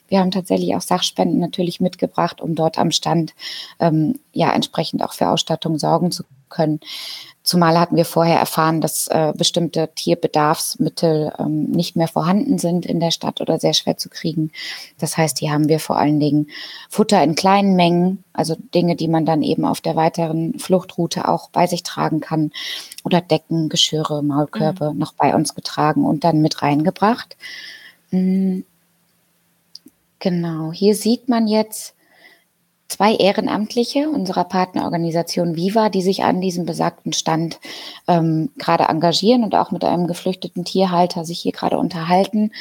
Wir haben tatsächlich auch Sachspenden natürlich mitgebracht, um dort am Stand ähm, ja entsprechend auch für Ausstattung sorgen zu können. Zumal hatten wir vorher erfahren, dass äh, bestimmte Tierbedarfsmittel ähm, nicht mehr vorhanden sind in der Stadt oder sehr schwer zu kriegen. Das heißt, hier haben wir vor allen Dingen Futter in kleinen Mengen, also Dinge, die man dann eben auf der weiteren Fluchtroute auch bei sich tragen kann oder Decken, Geschirre, Maulkörbe mhm. noch bei uns getragen und dann mit reingebracht. Mhm. Genau, hier sieht man jetzt, zwei Ehrenamtliche unserer Partnerorganisation Viva, die sich an diesem besagten Stand ähm, gerade engagieren und auch mit einem geflüchteten Tierhalter sich hier gerade unterhalten.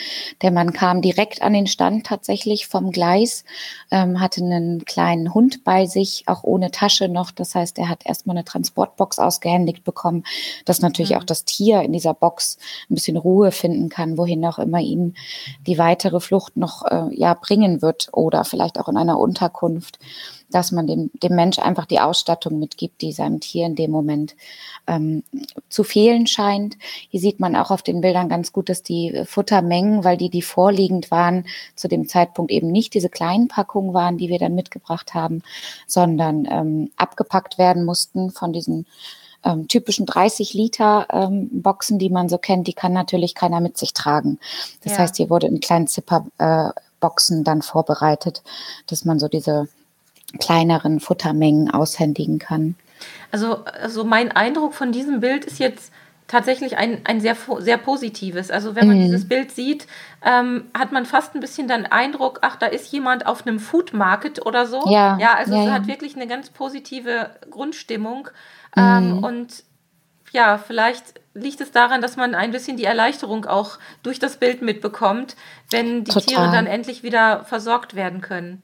Der Mann kam direkt an den Stand tatsächlich vom Gleis, ähm, hatte einen kleinen Hund bei sich, auch ohne Tasche noch. Das heißt, er hat erstmal eine Transportbox ausgehändigt bekommen, dass natürlich mhm. auch das Tier in dieser Box ein bisschen Ruhe finden kann, wohin auch immer ihn die weitere Flucht noch äh, ja bringen wird oder vielleicht auch in einer Unterkunft dass man dem, dem Mensch einfach die Ausstattung mitgibt, die seinem Tier in dem Moment ähm, zu fehlen scheint. Hier sieht man auch auf den Bildern ganz gut, dass die Futtermengen, weil die, die vorliegend waren, zu dem Zeitpunkt eben nicht diese kleinen Packungen waren, die wir dann mitgebracht haben, sondern ähm, abgepackt werden mussten von diesen ähm, typischen 30 Liter ähm, Boxen, die man so kennt, die kann natürlich keiner mit sich tragen. Das ja. heißt, hier wurde in kleinen Zipperboxen äh, dann vorbereitet, dass man so diese kleineren Futtermengen aushändigen kann. Also, also mein Eindruck von diesem Bild ist jetzt tatsächlich ein, ein sehr, sehr positives. Also wenn man mm. dieses Bild sieht, ähm, hat man fast ein bisschen den Eindruck, ach, da ist jemand auf einem Food Market oder so. Ja, ja also ja, es ja. hat wirklich eine ganz positive Grundstimmung. Mm. Ähm, und ja, vielleicht liegt es daran, dass man ein bisschen die Erleichterung auch durch das Bild mitbekommt, wenn die Total. Tiere dann endlich wieder versorgt werden können.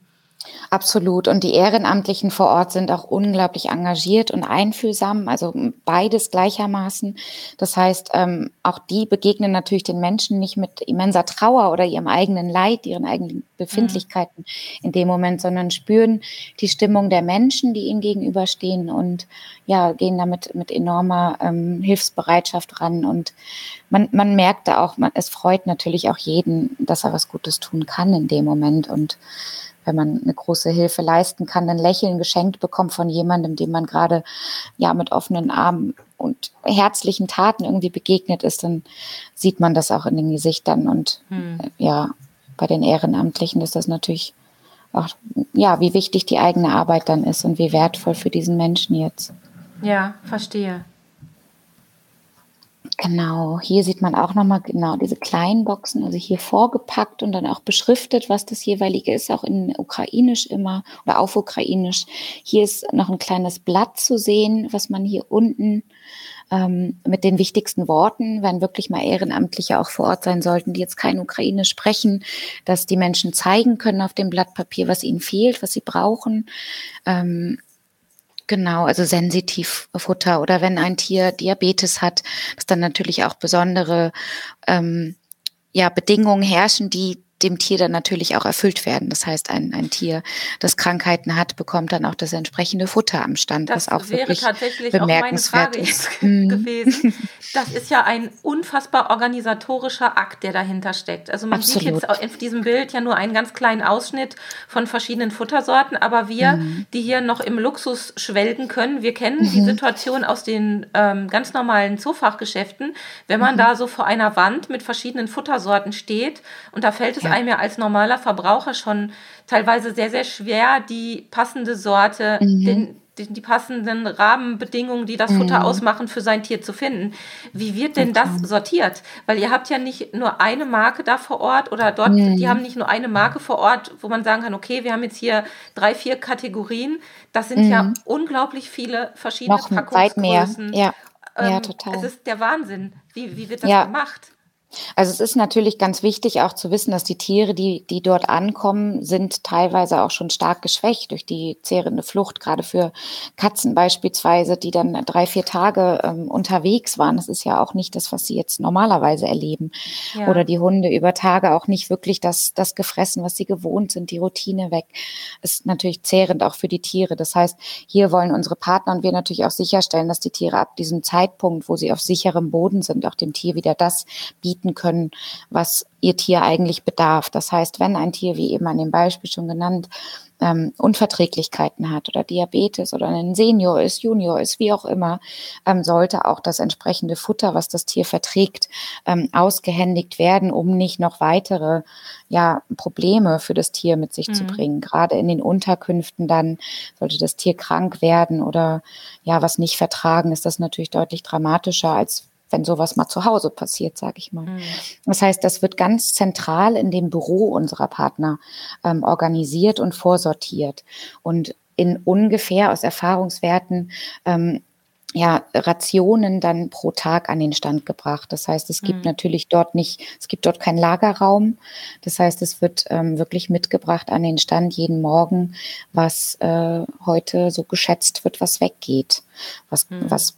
Absolut. Und die Ehrenamtlichen vor Ort sind auch unglaublich engagiert und einfühlsam, also beides gleichermaßen. Das heißt, ähm, auch die begegnen natürlich den Menschen nicht mit immenser Trauer oder ihrem eigenen Leid, ihren eigenen Befindlichkeiten mhm. in dem Moment, sondern spüren die Stimmung der Menschen, die ihnen gegenüberstehen und ja, gehen damit mit enormer ähm, Hilfsbereitschaft ran. Und man, man merkt da auch, man, es freut natürlich auch jeden, dass er was Gutes tun kann in dem Moment. Und wenn man eine große Hilfe leisten kann, ein Lächeln geschenkt bekommt von jemandem, dem man gerade ja mit offenen Armen und herzlichen Taten irgendwie begegnet ist, dann sieht man das auch in den Gesichtern und hm. Äh, ja, bei den Ehrenamtlichen ist das natürlich auch, ja, wie wichtig die eigene Arbeit dann ist und wie wertvoll für diesen Menschen jetzt. Ja, verstehe. Genau, hier sieht man auch nochmal genau diese kleinen Boxen, also hier vorgepackt und dann auch beschriftet, was das jeweilige ist, auch in Ukrainisch immer oder auf Ukrainisch. Hier ist noch ein kleines Blatt zu sehen, was man hier unten ähm, mit den wichtigsten Worten, wenn wirklich mal Ehrenamtliche auch vor Ort sein sollten, die jetzt kein Ukrainisch sprechen, dass die Menschen zeigen können auf dem Blatt Papier, was ihnen fehlt, was sie brauchen. Ähm, Genau, also sensitiv Futter oder wenn ein Tier Diabetes hat, dass dann natürlich auch besondere ähm, ja, Bedingungen herrschen, die dem Tier dann natürlich auch erfüllt werden. Das heißt, ein, ein Tier, das Krankheiten hat, bekommt dann auch das entsprechende Futter am Stand, das was auch wäre wirklich tatsächlich bemerkenswert auch meine Frage ist. gewesen. Das ist ja ein unfassbar organisatorischer Akt, der dahinter steckt. Also man Absolut. sieht jetzt auf diesem Bild ja nur einen ganz kleinen Ausschnitt von verschiedenen Futtersorten, aber wir, mhm. die hier noch im Luxus schwelgen können, wir kennen mhm. die Situation aus den ähm, ganz normalen Zoofachgeschäften, wenn man mhm. da so vor einer Wand mit verschiedenen Futtersorten steht und da fällt es ja. einem ja als normaler Verbraucher schon teilweise sehr, sehr schwer, die passende Sorte, mhm. den, die, die, passenden Rahmenbedingungen, die das Futter mhm. ausmachen, für sein Tier zu finden. Wie wird denn das sortiert? Weil ihr habt ja nicht nur eine Marke da vor Ort oder dort, mhm. die haben nicht nur eine Marke vor Ort, wo man sagen kann, okay, wir haben jetzt hier drei, vier Kategorien. Das sind ja mhm. unglaublich viele verschiedene Noch Packungsgrößen. Ja. ja, ähm, total. Es ist der Wahnsinn. Wie, wie wird das ja. gemacht? Also es ist natürlich ganz wichtig auch zu wissen, dass die Tiere, die, die dort ankommen, sind teilweise auch schon stark geschwächt durch die zehrende Flucht, gerade für Katzen beispielsweise, die dann drei, vier Tage ähm, unterwegs waren. Das ist ja auch nicht das, was sie jetzt normalerweise erleben. Ja. Oder die Hunde über Tage auch nicht wirklich das, das gefressen, was sie gewohnt sind, die Routine weg. Ist natürlich zehrend auch für die Tiere. Das heißt, hier wollen unsere Partner und wir natürlich auch sicherstellen, dass die Tiere ab diesem Zeitpunkt, wo sie auf sicherem Boden sind, auch dem Tier wieder das bieten, bieten können, was ihr Tier eigentlich bedarf. Das heißt, wenn ein Tier, wie eben an dem Beispiel schon genannt, ähm, Unverträglichkeiten hat oder Diabetes oder ein Senior ist, Junior ist, wie auch immer, ähm, sollte auch das entsprechende Futter, was das Tier verträgt, ähm, ausgehändigt werden, um nicht noch weitere ja, Probleme für das Tier mit sich mhm. zu bringen. Gerade in den Unterkünften dann sollte das Tier krank werden oder ja, was nicht vertragen, ist das natürlich deutlich dramatischer als wenn sowas mal zu Hause passiert, sage ich mal. Mhm. Das heißt, das wird ganz zentral in dem Büro unserer Partner ähm, organisiert und vorsortiert und in ungefähr aus Erfahrungswerten ähm, ja, Rationen dann pro Tag an den Stand gebracht. Das heißt, es gibt mhm. natürlich dort nicht, es gibt dort keinen Lagerraum. Das heißt, es wird ähm, wirklich mitgebracht an den Stand jeden Morgen, was äh, heute so geschätzt wird, was weggeht, was, mhm. was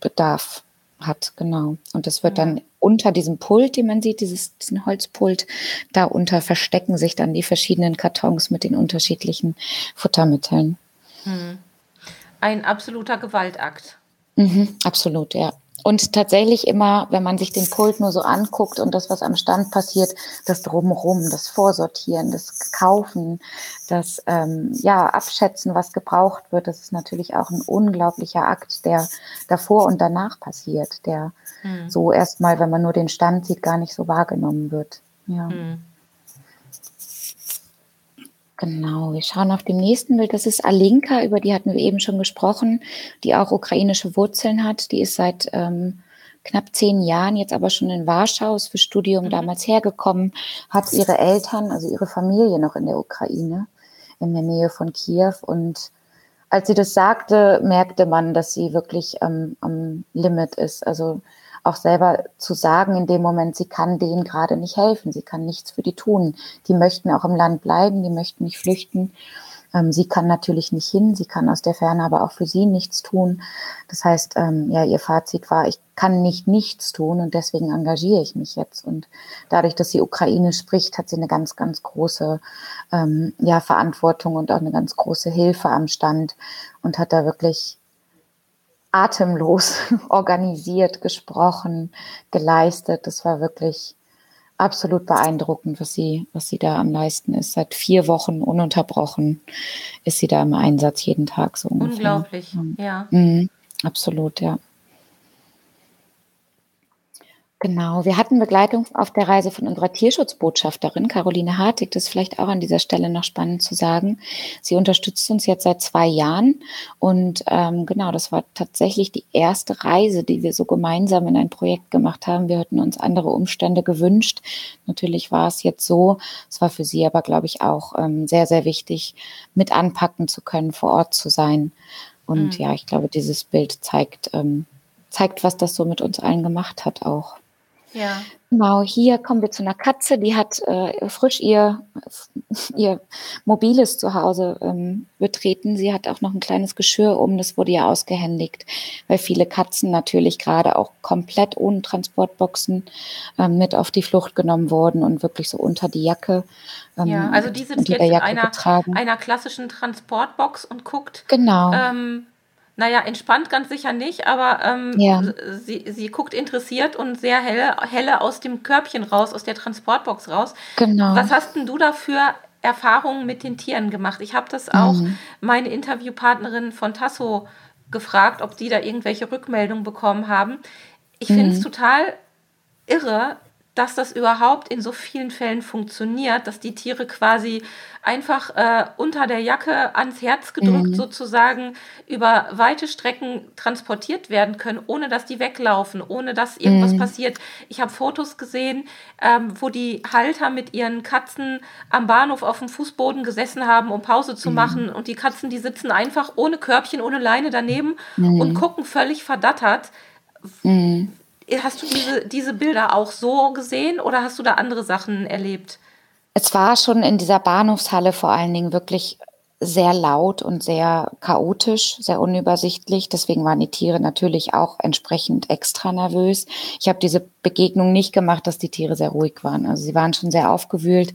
Bedarf hat, genau. Und das wird dann unter diesem Pult, den man sieht, dieses, diesen Holzpult, darunter verstecken sich dann die verschiedenen Kartons mit den unterschiedlichen Futtermitteln. Hm. Ein absoluter Gewaltakt. Mhm, absolut, ja. Und tatsächlich immer, wenn man sich den Pult nur so anguckt und das, was am Stand passiert, das Drumherum, das Vorsortieren, das Kaufen, das ähm, ja, Abschätzen, was gebraucht wird, das ist natürlich auch ein unglaublicher Akt, der davor und danach passiert, der mhm. so erstmal, wenn man nur den Stand sieht, gar nicht so wahrgenommen wird. Ja. Mhm. Genau, wir schauen auf dem nächsten Bild. Das ist Alinka, über die hatten wir eben schon gesprochen, die auch ukrainische Wurzeln hat. Die ist seit ähm, knapp zehn Jahren jetzt aber schon in Warschau, ist für Studium mhm. damals hergekommen, hat ihre Eltern, also ihre Familie noch in der Ukraine, in der Nähe von Kiew. Und als sie das sagte, merkte man, dass sie wirklich ähm, am Limit ist. Also auch selber zu sagen in dem Moment, sie kann denen gerade nicht helfen, sie kann nichts für die tun. Die möchten auch im Land bleiben, die möchten nicht flüchten. Ähm, sie kann natürlich nicht hin, sie kann aus der Ferne aber auch für sie nichts tun. Das heißt, ähm, ja, ihr Fazit war, ich kann nicht nichts tun und deswegen engagiere ich mich jetzt. Und dadurch, dass sie Ukraine spricht, hat sie eine ganz, ganz große ähm, ja, Verantwortung und auch eine ganz große Hilfe am Stand und hat da wirklich atemlos organisiert, gesprochen, geleistet. Das war wirklich absolut beeindruckend, was sie, was sie da am leisten ist. Seit vier Wochen ununterbrochen ist sie da im Einsatz jeden Tag so ungefähr. Unglaublich, ja. Mhm, absolut, ja. Genau, wir hatten Begleitung auf der Reise von unserer Tierschutzbotschafterin Caroline Hartig. Das ist vielleicht auch an dieser Stelle noch spannend zu sagen. Sie unterstützt uns jetzt seit zwei Jahren und ähm, genau, das war tatsächlich die erste Reise, die wir so gemeinsam in ein Projekt gemacht haben. Wir hatten uns andere Umstände gewünscht. Natürlich war es jetzt so. Es war für sie aber, glaube ich, auch ähm, sehr, sehr wichtig, mit anpacken zu können, vor Ort zu sein. Und mhm. ja, ich glaube, dieses Bild zeigt, ähm, zeigt, was das so mit uns allen gemacht hat auch. Ja. Genau, hier kommen wir zu einer Katze, die hat äh, frisch ihr, ihr mobiles Zuhause ähm, betreten. Sie hat auch noch ein kleines Geschirr um, das wurde ja ausgehändigt, weil viele Katzen natürlich gerade auch komplett ohne Transportboxen ähm, mit auf die Flucht genommen wurden und wirklich so unter die Jacke. Ähm, ja, also die sitzt jetzt in einer, einer, klassischen Transportbox und guckt. Genau. Ähm, naja, entspannt ganz sicher nicht, aber ähm, ja. sie, sie guckt interessiert und sehr helle, helle aus dem Körbchen raus, aus der Transportbox raus. Genau. Was hast denn du da für Erfahrungen mit den Tieren gemacht? Ich habe das auch mhm. meine Interviewpartnerin von Tasso gefragt, ob die da irgendwelche Rückmeldungen bekommen haben. Ich mhm. finde es total irre, dass das überhaupt in so vielen Fällen funktioniert, dass die Tiere quasi einfach äh, unter der Jacke ans Herz gedrückt mhm. sozusagen über weite Strecken transportiert werden können, ohne dass die weglaufen, ohne dass irgendwas mhm. passiert. Ich habe Fotos gesehen, ähm, wo die Halter mit ihren Katzen am Bahnhof auf dem Fußboden gesessen haben, um Pause zu mhm. machen und die Katzen, die sitzen einfach ohne Körbchen, ohne Leine daneben und mhm. gucken völlig verdattert mhm. Hast du diese, diese Bilder auch so gesehen oder hast du da andere Sachen erlebt? Es war schon in dieser Bahnhofshalle vor allen Dingen wirklich sehr laut und sehr chaotisch, sehr unübersichtlich. Deswegen waren die Tiere natürlich auch entsprechend extra nervös. Ich habe diese Begegnung nicht gemacht, dass die Tiere sehr ruhig waren. Also sie waren schon sehr aufgewühlt,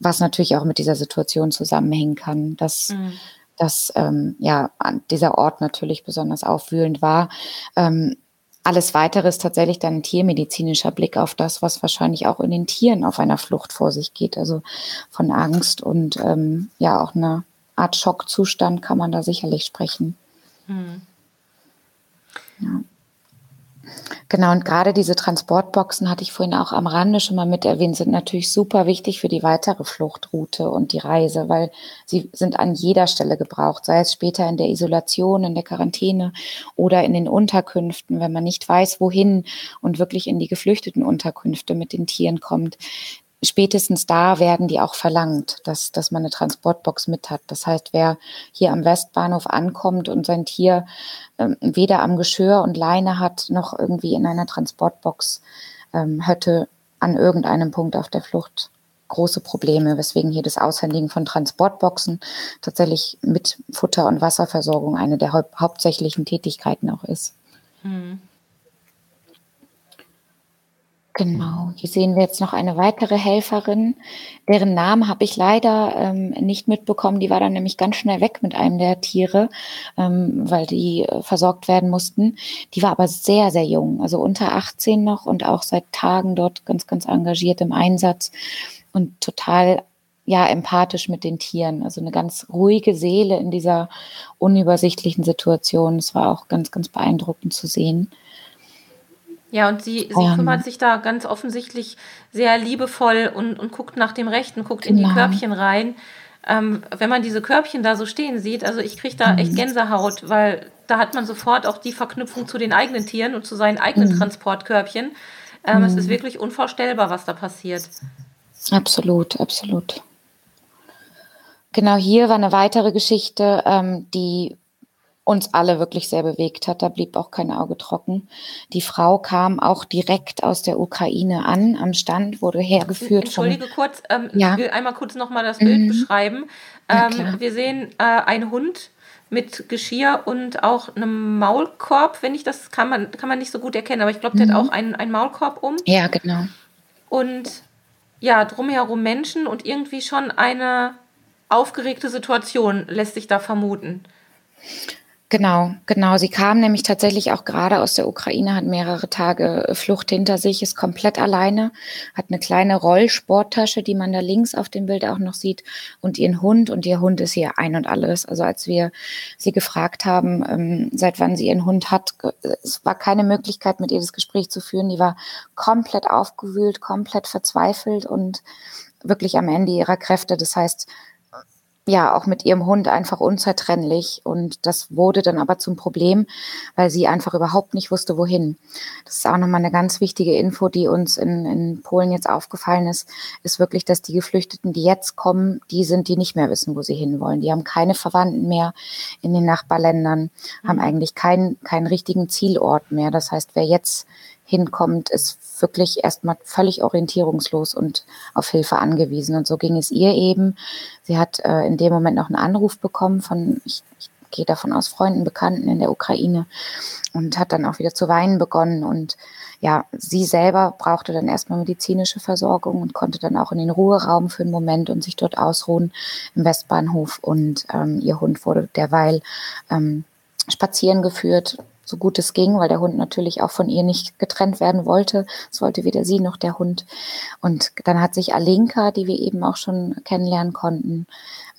was natürlich auch mit dieser Situation zusammenhängen kann, dass, mhm. dass ähm, ja dieser Ort natürlich besonders aufwühlend war. Ähm, alles weitere ist tatsächlich dann ein tiermedizinischer Blick auf das, was wahrscheinlich auch in den Tieren auf einer Flucht vor sich geht. Also von Angst und ähm, ja auch einer Art Schockzustand kann man da sicherlich sprechen. Hm. Ja. Genau, und gerade diese Transportboxen hatte ich vorhin auch am Rande schon mal mit erwähnt, sind natürlich super wichtig für die weitere Fluchtroute und die Reise, weil sie sind an jeder Stelle gebraucht, sei es später in der Isolation, in der Quarantäne oder in den Unterkünften, wenn man nicht weiß, wohin und wirklich in die geflüchteten Unterkünfte mit den Tieren kommt spätestens da werden die auch verlangt, dass, dass man eine Transportbox mit hat. Das heißt, wer hier am Westbahnhof ankommt und sein Tier ähm, weder am Geschirr und Leine hat, noch irgendwie in einer Transportbox ähm, hätte an irgendeinem Punkt auf der Flucht große Probleme, weswegen hier das Aushändigen von Transportboxen tatsächlich mit Futter- und Wasserversorgung eine der hau hauptsächlichen Tätigkeiten auch ist. Hm. Genau, hier sehen wir jetzt noch eine weitere Helferin, deren Namen habe ich leider ähm, nicht mitbekommen. Die war dann nämlich ganz schnell weg mit einem der Tiere, ähm, weil die äh, versorgt werden mussten. Die war aber sehr, sehr jung, also unter 18 noch und auch seit Tagen dort ganz, ganz engagiert im Einsatz und total ja empathisch mit den Tieren. Also eine ganz ruhige Seele in dieser unübersichtlichen Situation. Es war auch ganz, ganz beeindruckend zu sehen. Ja, und sie, sie um, kümmert sich da ganz offensichtlich sehr liebevoll und, und guckt nach dem Rechten, guckt genau. in die genau. Körbchen rein. Ähm, wenn man diese Körbchen da so stehen sieht, also ich kriege da mhm. echt Gänsehaut, weil da hat man sofort auch die Verknüpfung zu den eigenen Tieren und zu seinen eigenen mhm. Transportkörbchen. Ähm, mhm. Es ist wirklich unvorstellbar, was da passiert. Absolut, absolut. Genau hier war eine weitere Geschichte, ähm, die uns alle wirklich sehr bewegt hat. Da blieb auch kein Auge trocken. Die Frau kam auch direkt aus der Ukraine an, am Stand, wurde hergeführt. Entschuldige von, kurz, ähm, ja. ich will einmal kurz nochmal das Bild mhm. beschreiben. Ähm, wir sehen äh, einen Hund mit Geschirr und auch einem Maulkorb, wenn ich das kann man, kann man nicht so gut erkennen, aber ich glaube, der mhm. hat auch einen, einen Maulkorb um. Ja, genau. Und ja, drumherum Menschen und irgendwie schon eine aufgeregte Situation lässt sich da vermuten. Genau, genau. Sie kam nämlich tatsächlich auch gerade aus der Ukraine, hat mehrere Tage äh, Flucht hinter sich, ist komplett alleine, hat eine kleine Rollsporttasche, die man da links auf dem Bild auch noch sieht, und ihren Hund. Und ihr Hund ist hier ein und alles. Also als wir sie gefragt haben, ähm, seit wann sie ihren Hund hat, es war keine Möglichkeit, mit ihr das Gespräch zu führen. Die war komplett aufgewühlt, komplett verzweifelt und wirklich am Ende ihrer Kräfte. Das heißt, ja auch mit ihrem Hund einfach unzertrennlich. Und das wurde dann aber zum Problem, weil sie einfach überhaupt nicht wusste, wohin. Das ist auch nochmal eine ganz wichtige Info, die uns in, in Polen jetzt aufgefallen ist, ist wirklich, dass die Geflüchteten, die jetzt kommen, die sind, die nicht mehr wissen, wo sie hinwollen. Die haben keine Verwandten mehr in den Nachbarländern, haben mhm. eigentlich keinen, keinen richtigen Zielort mehr. Das heißt, wer jetzt hinkommt, ist wirklich erstmal völlig orientierungslos und auf Hilfe angewiesen. Und so ging es ihr eben. Sie hat äh, in dem Moment noch einen Anruf bekommen von, ich, ich gehe davon aus, Freunden, Bekannten in der Ukraine und hat dann auch wieder zu weinen begonnen. Und ja, sie selber brauchte dann erstmal medizinische Versorgung und konnte dann auch in den Ruheraum für einen Moment und sich dort ausruhen im Westbahnhof. Und ähm, ihr Hund wurde derweil ähm, spazieren geführt so gut es ging, weil der Hund natürlich auch von ihr nicht getrennt werden wollte. Es wollte weder sie noch der Hund. Und dann hat sich Alinka, die wir eben auch schon kennenlernen konnten,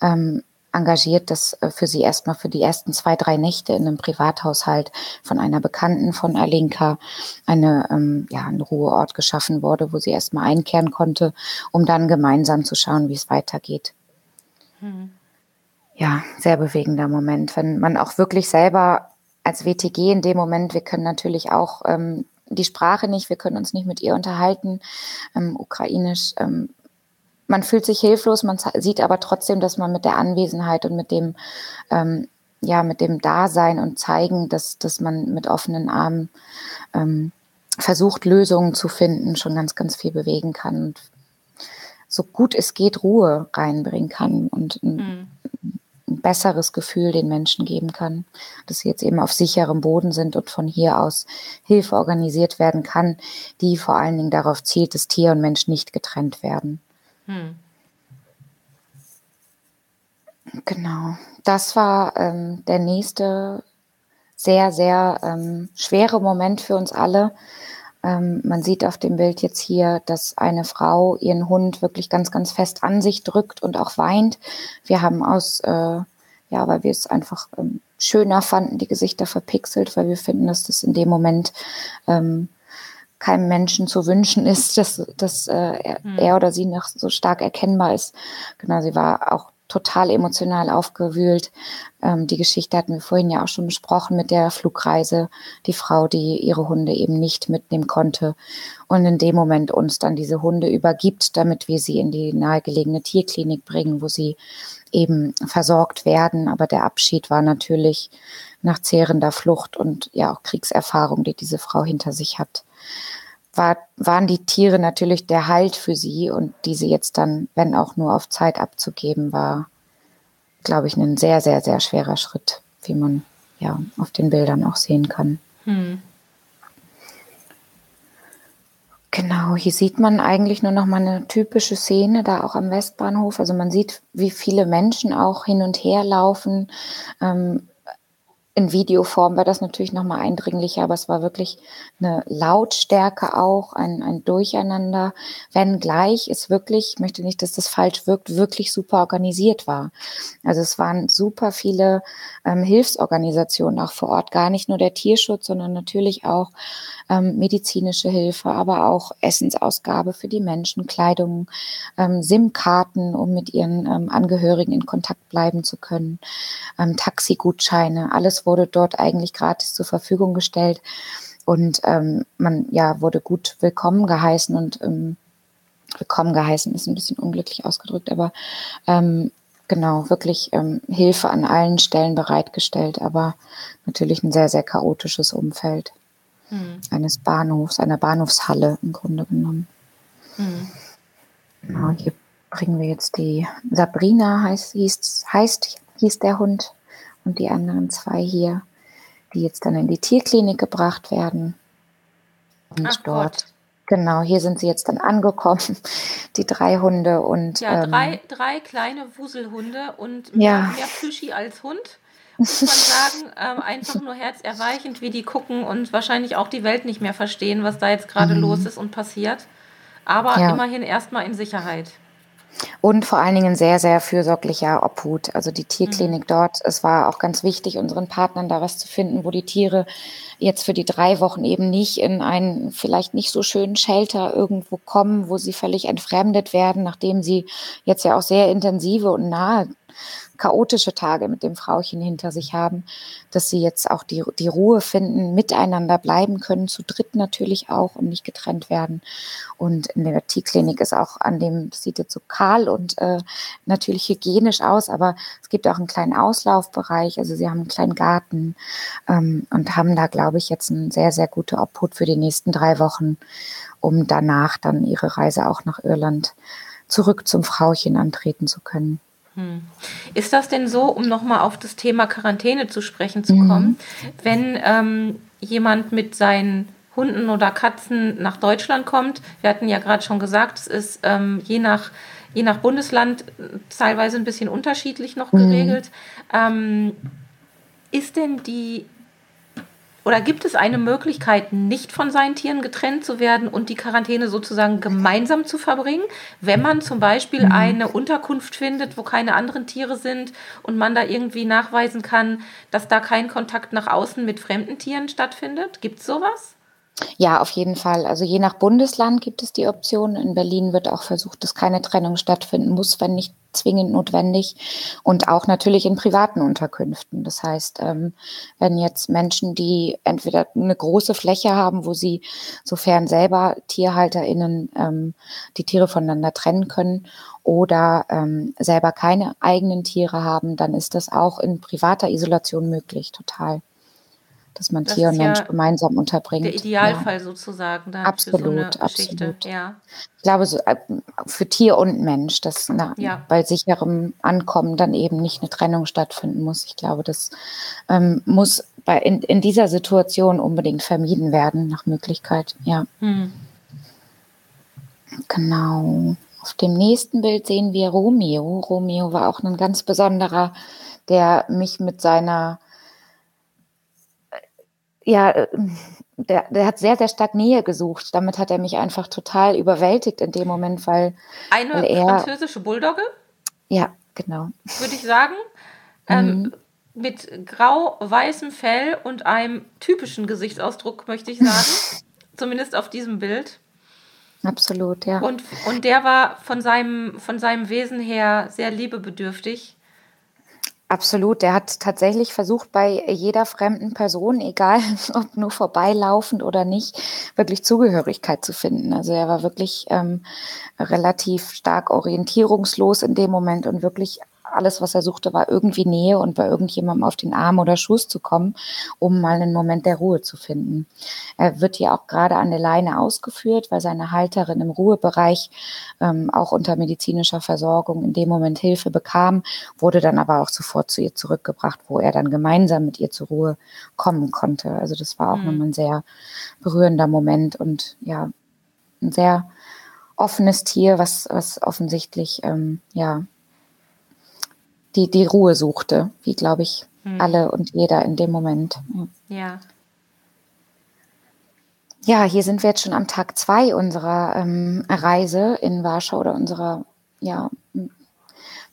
ähm, engagiert, dass äh, für sie erstmal für die ersten zwei, drei Nächte in einem Privathaushalt von einer Bekannten von Alinka eine, ähm, ja, ein Ruheort geschaffen wurde, wo sie erstmal einkehren konnte, um dann gemeinsam zu schauen, wie es weitergeht. Hm. Ja, sehr bewegender Moment, wenn man auch wirklich selber als WTG in dem Moment, wir können natürlich auch ähm, die Sprache nicht, wir können uns nicht mit ihr unterhalten, ähm, ukrainisch. Ähm, man fühlt sich hilflos, man sieht aber trotzdem, dass man mit der Anwesenheit und mit dem, ähm, ja, mit dem Dasein und zeigen, dass, dass man mit offenen Armen ähm, versucht, Lösungen zu finden, schon ganz, ganz viel bewegen kann und so gut es geht Ruhe reinbringen kann und mhm ein besseres Gefühl den Menschen geben kann, dass sie jetzt eben auf sicherem Boden sind und von hier aus Hilfe organisiert werden kann, die vor allen Dingen darauf zielt, dass Tier und Mensch nicht getrennt werden. Hm. Genau, das war ähm, der nächste sehr, sehr ähm, schwere Moment für uns alle, Ähm, man sieht auf dem Bild jetzt hier, dass eine Frau ihren Hund wirklich ganz, ganz fest an sich drückt und auch weint. Wir haben aus, äh, ja, weil wir es einfach ähm, schöner fanden, die Gesichter verpixelt, weil wir finden, dass das in dem Moment ähm, keinem Menschen zu wünschen ist, dass, dass äh, er, mhm. er oder sie noch so stark erkennbar ist. Genau, sie war auch total emotional aufgewühlt. Ähm, die Geschichte hatten wir vorhin ja auch schon besprochen mit der Flugreise, die Frau, die ihre Hunde eben nicht mitnehmen konnte und in dem Moment uns dann diese Hunde übergibt, damit wir sie in die nahegelegene Tierklinik bringen, wo sie eben versorgt werden. Aber der Abschied war natürlich nach zehrender Flucht und ja auch Kriegserfahrung, die diese Frau hinter sich hat war, waren die Tiere natürlich der Halt für sie und diese jetzt dann, wenn auch nur auf Zeit abzugeben, war, glaube ich, ein sehr, sehr, sehr schwerer Schritt, wie man ja auf den Bildern auch sehen kann. Hm. Genau, hier sieht man eigentlich nur noch mal eine typische Szene da auch am Westbahnhof. Also man sieht, wie viele Menschen auch hin und her laufen. Ähm, in Videoform war das natürlich noch mal eindringlicher, aber es war wirklich eine Lautstärke auch, ein, ein Durcheinander, wenngleich es wirklich, ich möchte nicht, dass das falsch wirkt, wirklich super organisiert war. Also es waren super viele ähm, Hilfsorganisationen auch vor Ort, gar nicht nur der Tierschutz, sondern natürlich auch ähm, medizinische Hilfe, aber auch Essensausgabe für die Menschen, Kleidung, ähm, SIM-Karten, um mit ihren ähm, Angehörigen in Kontakt bleiben zu können, ähm, Taxigutscheine, alles wurde dort eigentlich gratis zur Verfügung gestellt. Und ähm, man ja wurde gut willkommen geheißen und ähm, willkommen geheißen ist ein bisschen unglücklich ausgedrückt, aber ähm, genau, wirklich ähm, Hilfe an allen Stellen bereitgestellt, aber natürlich ein sehr, sehr chaotisches Umfeld hm. eines Bahnhofs, einer Bahnhofshalle im Grunde genommen. Hm. Genau, hier bringen wir jetzt die Sabrina heißt, hieß, heißt, hieß der Hund und die anderen zwei hier, die jetzt dann in die Tierklinik gebracht werden. Und Ach dort. Gott. Genau, hier sind sie jetzt dann angekommen, die drei Hunde und. Ja, ähm, drei, drei kleine Wuselhunde und mehr, ja. mehr Plüschi als Hund. Muss man sagen, ähm, einfach nur herzerweichend, wie die gucken und wahrscheinlich auch die Welt nicht mehr verstehen, was da jetzt gerade mhm. los ist und passiert. Aber ja. immerhin erstmal in Sicherheit. Und vor allen Dingen sehr, sehr fürsorglicher Obhut. Also die Tierklinik mhm. dort. Es war auch ganz wichtig, unseren Partnern da was zu finden, wo die Tiere jetzt für die drei Wochen eben nicht in einen vielleicht nicht so schönen Shelter irgendwo kommen, wo sie völlig entfremdet werden, nachdem sie jetzt ja auch sehr intensive und nahe chaotische Tage mit dem Frauchen hinter sich haben, dass sie jetzt auch die, die Ruhe finden, miteinander bleiben können, zu dritt natürlich auch und nicht getrennt werden. Und in der Tierklinik ist auch an dem, das sieht jetzt so kahl und äh, natürlich hygienisch aus, aber es gibt auch einen kleinen Auslaufbereich, also sie haben einen kleinen Garten ähm, und haben da, glaube ich, jetzt eine sehr, sehr gute Obhut für die nächsten drei Wochen, um danach dann ihre Reise auch nach Irland zurück zum Frauchen antreten zu können. Hm. Ist das denn so, um nochmal auf das Thema Quarantäne zu sprechen zu kommen, mhm. wenn ähm, jemand mit seinen Hunden oder Katzen nach Deutschland kommt? Wir hatten ja gerade schon gesagt, es ist ähm, je, nach, je nach Bundesland äh, teilweise ein bisschen unterschiedlich noch mhm. geregelt. Mhm. Ähm, ist denn die oder gibt es eine Möglichkeit, nicht von seinen Tieren getrennt zu werden und die Quarantäne sozusagen gemeinsam zu verbringen? Wenn man zum Beispiel mhm. eine Unterkunft findet, wo keine anderen Tiere sind und man da irgendwie nachweisen kann, dass da kein Kontakt nach außen mit fremden Tieren stattfindet? Gibt es sowas? Ja, auf jeden Fall. Also je nach Bundesland gibt es die Option. In Berlin wird auch versucht, dass keine Trennung stattfinden muss, wenn nicht zwingend notwendig. Und auch natürlich in privaten Unterkünften. Das heißt, ähm, wenn jetzt Menschen, die entweder eine große Fläche haben, wo sie, sofern selber TierhalterInnen ähm, die Tiere voneinander trennen können oder ähm, selber keine eigenen Tiere haben, dann ist das auch in privater Isolation möglich, total dass man das Tier und Mensch ja gemeinsam unterbringt. Der Idealfall ja. sozusagen. Dann absolut, so absolut. Ja. Ich glaube, so, äh, für Tier und Mensch, dass na, bei sicherem Ankommen dann eben nicht eine Trennung stattfinden muss. Ich glaube, das ähm, muss bei, in, in dieser Situation unbedingt vermieden werden, nach Möglichkeit. Ja. Hm. Genau. Auf dem nächsten Bild sehen wir Romeo. Romeo war auch ein ganz besonderer, der mich mit seiner ja, äh, der, der hat sehr, sehr stark Nähe gesucht. Damit hat er mich einfach total überwältigt in dem Moment, weil. Eine weil er, französische Bulldogge? Ja, genau. Würde ich sagen. Ähm, mhm. mit grau-weißem Fell und einem typischen Gesichtsausdruck, möchte ich sagen. Zumindest auf diesem Bild. Absolut, ja. Und, und der war von seinem, von seinem Wesen her sehr liebebedürftig. Absolut. Der hat tatsächlich versucht, bei jeder fremden Person, egal ob nur vorbeilaufend oder nicht, wirklich Zugehörigkeit zu finden. Also er war wirklich ähm, relativ stark orientierungslos in dem Moment und wirklich alles, was er suchte, war irgendwie Nähe und bei irgendjemandem auf den Arm oder Schuss zu kommen, um mal einen Moment der Ruhe zu finden. Er wird hier auch gerade an der Leine ausgeführt, weil seine Halterin im Ruhebereich ähm, auch unter medizinischer Versorgung in dem Moment Hilfe bekam, wurde dann aber auch sofort zu ihr zurückgebracht, wo er dann gemeinsam mit ihr zur Ruhe kommen konnte. Also das war auch mhm. nochmal ein sehr berührender Moment und ja, ein sehr offenes Tier, was, was offensichtlich ähm, ja die, die Ruhe suchte, wie glaube ich hm. alle und jeder in dem Moment. Ja. Ja, hier sind wir jetzt schon am Tag zwei unserer ähm, Reise in Warschau oder unserer ja,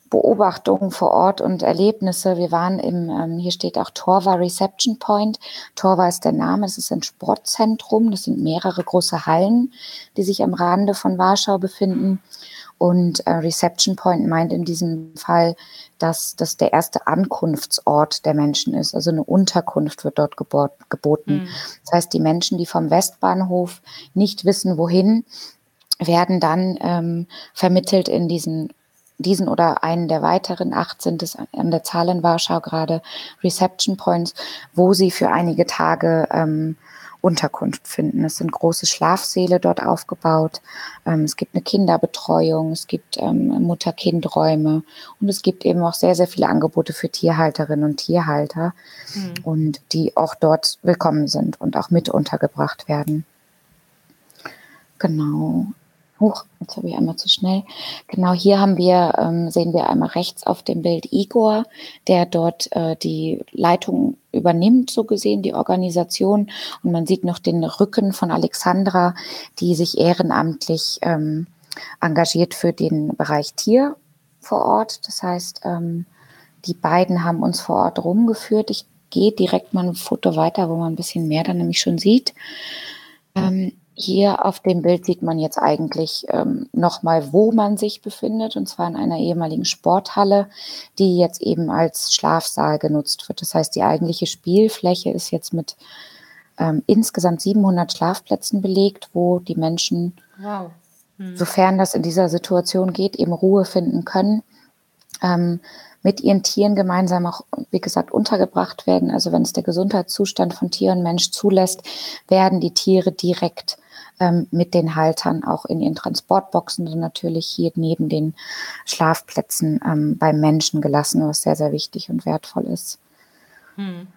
Beobachtungen vor Ort und Erlebnisse. Wir waren im, ähm, hier steht auch Torva Reception Point. Torva ist der Name, es ist ein Sportzentrum. Das sind mehrere große Hallen, die sich am Rande von Warschau befinden. Und äh, Reception Point meint in diesem Fall, dass das der erste Ankunftsort der Menschen ist. Also eine Unterkunft wird dort geboten. Mhm. Das heißt, die Menschen, die vom Westbahnhof nicht wissen, wohin, werden dann ähm, vermittelt in diesen diesen oder einen der weiteren acht sind es an der Zahl in Warschau gerade Reception Points, wo sie für einige Tage ähm, Unterkunft finden. Es sind große Schlafsäle dort aufgebaut. Ähm, es gibt eine Kinderbetreuung, es gibt ähm, Mutter-Kind-Räume und es gibt eben auch sehr, sehr viele Angebote für Tierhalterinnen und Tierhalter mhm. und die auch dort willkommen sind und auch mit untergebracht werden. Genau. Huch, jetzt habe ich einmal zu schnell. Genau hier haben wir, ähm, sehen wir einmal rechts auf dem Bild Igor, der dort äh, die Leitung übernimmt, so gesehen, die Organisation. Und man sieht noch den Rücken von Alexandra, die sich ehrenamtlich ähm, engagiert für den Bereich Tier vor Ort. Das heißt, ähm, die beiden haben uns vor Ort rumgeführt. Ich gehe direkt mal ein Foto weiter, wo man ein bisschen mehr dann nämlich schon sieht. Ähm, hier auf dem Bild sieht man jetzt eigentlich ähm, nochmal, wo man sich befindet, und zwar in einer ehemaligen Sporthalle, die jetzt eben als Schlafsaal genutzt wird. Das heißt, die eigentliche Spielfläche ist jetzt mit ähm, insgesamt 700 Schlafplätzen belegt, wo die Menschen, wow. hm. sofern das in dieser Situation geht, eben Ruhe finden können. Ähm, mit ihren Tieren gemeinsam auch, wie gesagt, untergebracht werden. Also wenn es der Gesundheitszustand von Tier und Mensch zulässt, werden die Tiere direkt ähm, mit den Haltern auch in ihren Transportboxen und natürlich hier neben den Schlafplätzen ähm, beim Menschen gelassen, was sehr, sehr wichtig und wertvoll ist. Hm.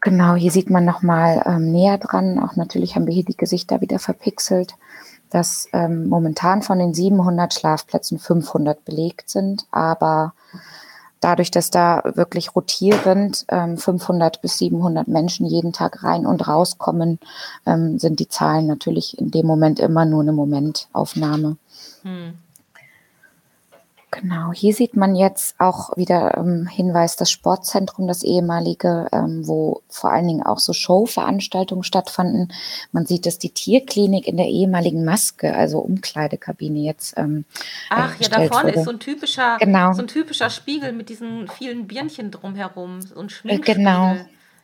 Genau, hier sieht man nochmal ähm, näher dran. Auch natürlich haben wir hier die Gesichter wieder verpixelt, dass ähm, momentan von den 700 Schlafplätzen 500 belegt sind, aber dadurch, dass da wirklich rotierend ähm, 500 bis 700 Menschen jeden Tag rein und rauskommen, ähm, sind die Zahlen natürlich in dem Moment immer nur eine Momentaufnahme. Hm. Genau, hier sieht man jetzt auch wieder ähm, Hinweis, das Sportzentrum, das ehemalige, ähm, wo vor allen Dingen auch so Showveranstaltungen stattfanden. Man sieht, dass die Tierklinik in der ehemaligen Maske, also Umkleidekabine jetzt. Ähm, Ach ja, da vorne wurde. ist so ein typischer, genau. so ein typischer Spiegel mit diesen vielen Birnchen drumherum, so ein äh, Schminkspiegel. Genau.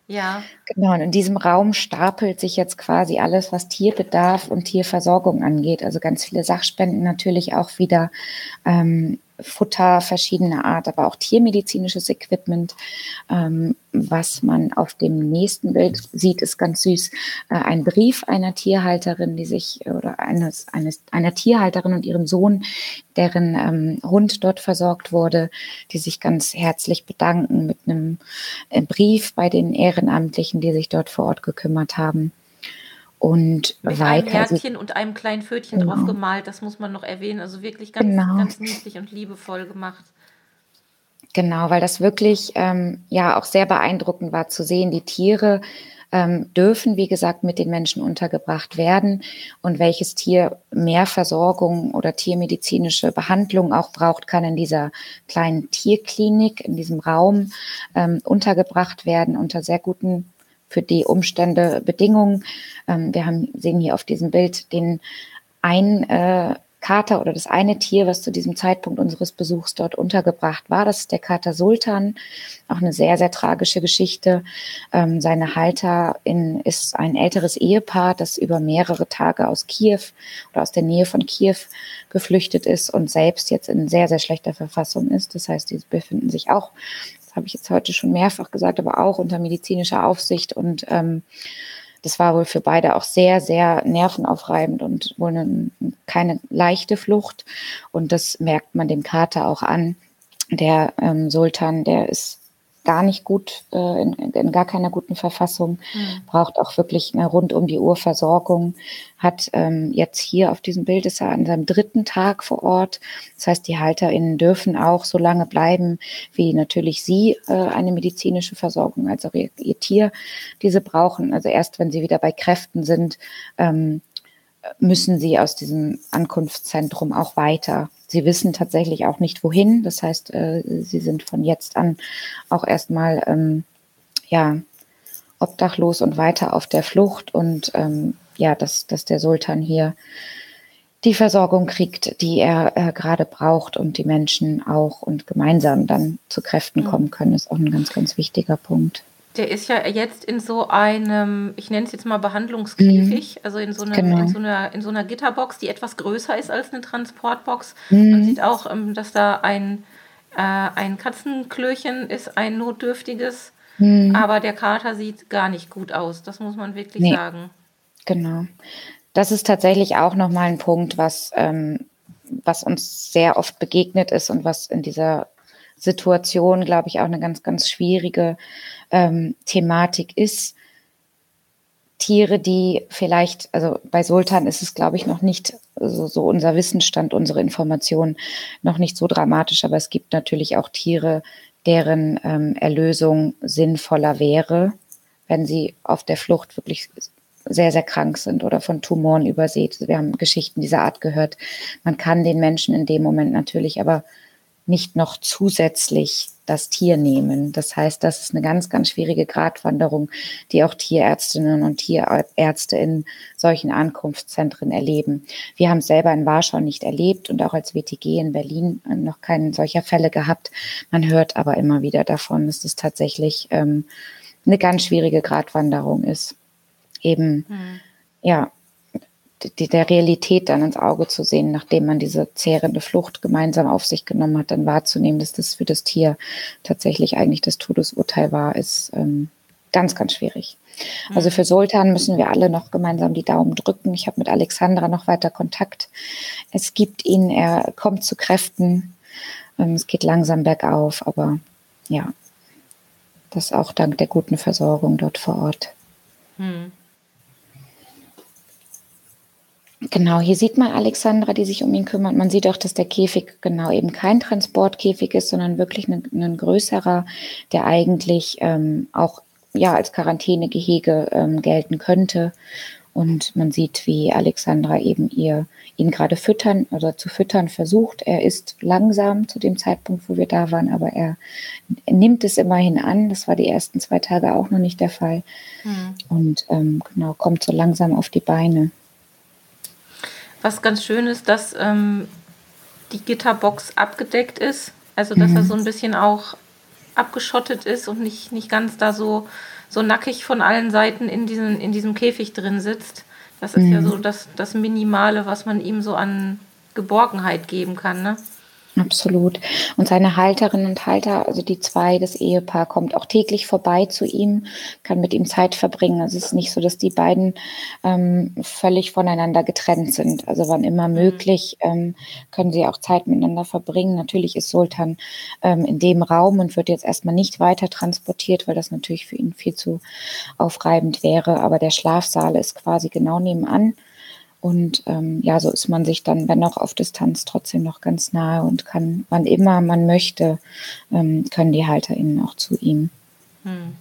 Ja. Genau, und in diesem Raum stapelt sich jetzt quasi alles, was Tierbedarf und Tierversorgung angeht. Also ganz viele Sachspenden natürlich auch wieder ähm, Futter verschiedener Art, aber auch tiermedizinisches Equipment. Ähm, was man auf dem nächsten Bild sieht, ist ganz süß. Äh, ein Brief einer Tierhalterin, die sich, oder eines, eines, einer Tierhalterin und ihrem Sohn, deren ähm, Hund dort versorgt wurde, die sich ganz herzlich bedanken mit einem äh, Brief bei den Ehrenamtlichen, die sich dort vor Ort gekümmert haben. Und Mit weiter. Einem Herzchen und einem kleinen Pfötchen genau. drauf gemalt, das muss man noch erwähnen. Also wirklich ganz, genau. ganz niedlich und liebevoll gemacht. Genau, weil das wirklich ähm, ja auch sehr beeindruckend war zu sehen. Die Tiere ähm, dürfen, wie gesagt, mit den Menschen untergebracht werden und welches Tier mehr Versorgung oder tiermedizinische Behandlung auch braucht, kann in dieser kleinen Tierklinik, in diesem Raum ähm, untergebracht werden unter sehr guten für die Umstände Bedingungen. Ähm, wir haben, sehen hier auf diesem Bild den ein äh, Kater oder das eine Tier, was zu diesem Zeitpunkt unseres Besuchs dort untergebracht war. Das ist der Kater Sultan. Auch eine sehr, sehr tragische Geschichte. Ähm, seine Halterin ist ein älteres Ehepaar, das über mehrere Tage aus Kiew oder aus der Nähe von Kiew geflüchtet ist und selbst jetzt in sehr, sehr schlechter Verfassung ist. Das heißt, die befinden sich auch, habe ich jetzt heute schon mehrfach gesagt, aber auch unter medizinischer Aufsicht und ähm, das war wohl für beide auch sehr, sehr nervenaufreibend und wohl eine, keine leichte Flucht. Und das merkt man dem Kater auch an. Der ähm, Sultan, der ist gar nicht gut, äh, in, in, gar keiner guten Verfassung, mhm. braucht auch wirklich eine rund um die Uhr Versorgung, hat ähm, jetzt hier auf diesem Bild ist er an seinem dritten Tag vor Ort. Das heißt, die HalterInnen dürfen auch so lange bleiben, wie natürlich sie äh, eine medizinische Versorgung, als auch ihr, ihr Tier diese brauchen. Also erst wenn sie wieder bei Kräften sind, ähm, müssen sie aus diesem Ankunftszentrum auch weiter. Sie wissen tatsächlich auch nicht wohin. Das heißt, äh, sie sind von jetzt an auch erstmal ähm, ja obdachlos und weiter auf der Flucht und ähm, ja, dass, dass der Sultan hier die Versorgung kriegt, die er äh, gerade braucht und die Menschen auch und gemeinsam dann zu Kräften kommen können, ist auch ein ganz, ganz wichtiger Punkt. Der ist ja jetzt in so einem, ich nenne es jetzt mal Behandlungskäfig, mhm. also in so, eine, genau. in, so einer, in so einer Gitterbox, die etwas größer ist als eine Transportbox. Mhm. Man sieht auch, ähm, dass da ein, äh, ein Katzenklöchen ist, ein notdürftiges, mhm. aber der Kater sieht gar nicht gut aus, das muss man wirklich nee. sagen. Genau. Das ist tatsächlich auch nochmal ein Punkt, was, ähm, was uns sehr oft begegnet ist und was in dieser Situation, glaube ich, auch eine ganz, ganz schwierige ähm, Thematik ist. Tiere, die vielleicht, also bei Sultan ist es, glaube ich, noch nicht so, so unser Wissensstand, unsere Informationen noch nicht so dramatisch, aber es gibt natürlich auch Tiere, deren ähm, Erlösung sinnvoller wäre, wenn sie auf der Flucht wirklich sehr, sehr krank sind oder von Tumoren übersät. Wir haben Geschichten dieser Art gehört. Man kann den Menschen in dem Moment natürlich aber nicht noch zusätzlich das Tier nehmen. Das heißt, das ist eine ganz, ganz schwierige Gratwanderung, die auch Tierärztinnen und Tierärzte in solchen Ankunftszentren erleben. Wir haben es selber in Warschau nicht erlebt und auch als WTG in Berlin noch keinen solcher Fälle gehabt. Man hört aber immer wieder davon, dass es tatsächlich ähm, eine ganz schwierige Gratwanderung ist. Eben, mhm. ja, die, der Realität dann ins Auge zu sehen, nachdem man diese zehrende Flucht gemeinsam auf sich genommen hat, dann wahrzunehmen, dass das für das Tier tatsächlich eigentlich das Todesurteil war, ist ähm, ganz, ganz schwierig. Also für Sultan müssen wir alle noch gemeinsam die Daumen drücken. Ich habe mit Alexandra noch weiter Kontakt. Es gibt ihn, er kommt zu Kräften. Ähm, es geht langsam bergauf, aber ja, das auch dank der guten Versorgung dort vor Ort. Hm. Genau, hier sieht man Alexandra, die sich um ihn kümmert. Man sieht auch, dass der Käfig genau eben kein Transportkäfig ist, sondern wirklich ein, ein größerer, der eigentlich ähm, auch ja als Quarantänegehege ähm, gelten könnte. Und man sieht, wie Alexandra eben ihr ihn gerade füttern oder zu füttern versucht. Er ist langsam zu dem Zeitpunkt, wo wir da waren, aber er, nimmt es immerhin an. Das war die ersten zwei Tage auch noch nicht der Fall. Mhm. Und ähm, genau kommt so langsam auf die Beine. Was ganz schön ist, dass ähm, die Gitterbox abgedeckt ist. Also dass mhm. er so ein bisschen auch abgeschottet ist und nicht, nicht ganz da so, so nackig von allen Seiten in, diesen, in diesem Käfig drin sitzt. Das ist mhm. ja so das, das Minimale, was man ihm so an Geborgenheit geben kann. Ne? Absolut. Und seine Halterinnen und Halter, also die zwei, das Ehepaar, kommt auch täglich vorbei zu ihm, kann mit ihm Zeit verbringen. Es ist nicht so, dass die beiden ähm, völlig voneinander getrennt sind. Also wann immer mhm. möglich ähm, können sie auch Zeit miteinander verbringen. Natürlich ist Sultan ähm, in dem Raum und wird jetzt erstmal nicht weiter transportiert, weil das natürlich für ihn viel zu aufreibend wäre. Aber der Schlafsaal ist quasi genau nebenan. Und ähm, ja, so ist man sich dann, wenn auch auf Distanz, trotzdem noch ganz nahe und kann, wann immer man möchte, ähm, können die HalterInnen auch zu ihm. Hm.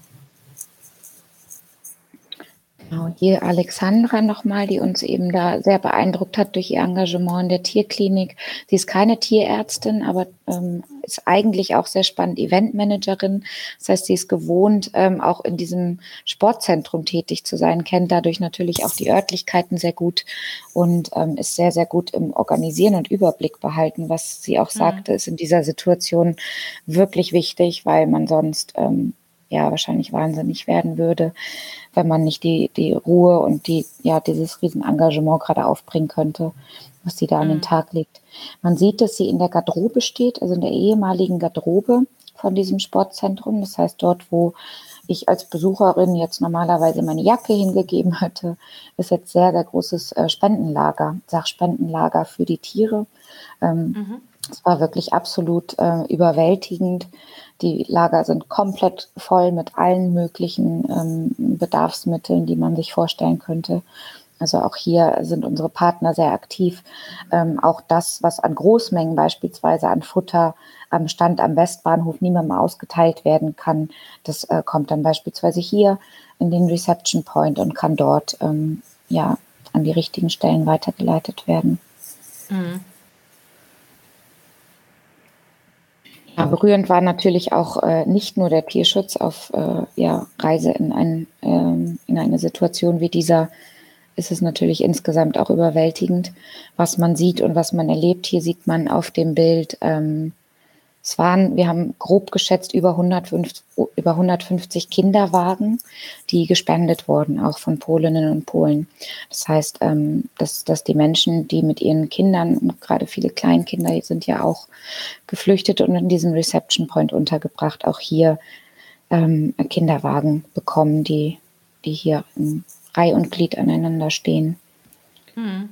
Genau, hier Alexandra nochmal, die uns eben da sehr beeindruckt hat durch ihr Engagement in der Tierklinik. Sie ist keine Tierärztin, aber ähm, ist eigentlich auch sehr spannend Eventmanagerin. Das heißt, sie ist gewohnt, ähm, auch in diesem Sportzentrum tätig zu sein, kennt dadurch natürlich auch die Örtlichkeiten sehr gut und ähm, ist sehr, sehr gut im Organisieren und Überblick behalten. Was sie auch mhm. sagte, ist in dieser Situation wirklich wichtig, weil man sonst ähm, ja wahrscheinlich wahnsinnig werden würde, wenn man nicht die, die Ruhe und die, ja, dieses Riesenengagement gerade aufbringen könnte, was sie da an den mhm. Tag legt. Man sieht, dass sie in der Garderobe steht, also in der ehemaligen Garderobe von diesem Sportzentrum. Das heißt, dort, wo ich als Besucherin jetzt normalerweise meine Jacke hingegeben hatte, ist jetzt sehr, sehr großes äh, Spendenlager, Sachspendenlager für die Tiere. Ähm, mhm. Es war wirklich absolut äh, überwältigend. Die Lager sind komplett voll mit allen möglichen ähm, Bedarfsmitteln, die man sich vorstellen könnte. Also auch hier sind unsere Partner sehr aktiv. Ähm, auch das, was an Großmengen beispielsweise an Futter am Stand am Westbahnhof niemandem ausgeteilt werden kann, das äh, kommt dann beispielsweise hier in den Reception Point und kann dort ähm, ja an die richtigen Stellen weitergeleitet werden. Mhm. Ja, berührend war natürlich auch äh, nicht nur der Tierschutz auf äh, ja, Reise in, ein, ähm, in eine Situation wie dieser, ist es natürlich insgesamt auch überwältigend, was man sieht und was man erlebt. Hier sieht man auf dem Bild ähm, es waren, wir haben grob geschätzt über 150, über 150 Kinderwagen, die gespendet wurden, auch von Polinnen und Polen. Das heißt, ähm, dass, dass die Menschen, die mit ihren Kindern, gerade viele Kleinkinder sind ja auch geflüchtet und in diesem Reception Point untergebracht, auch hier ähm, Kinderwagen bekommen, die, die hier in Reihe und Glied aneinander stehen. Mhm.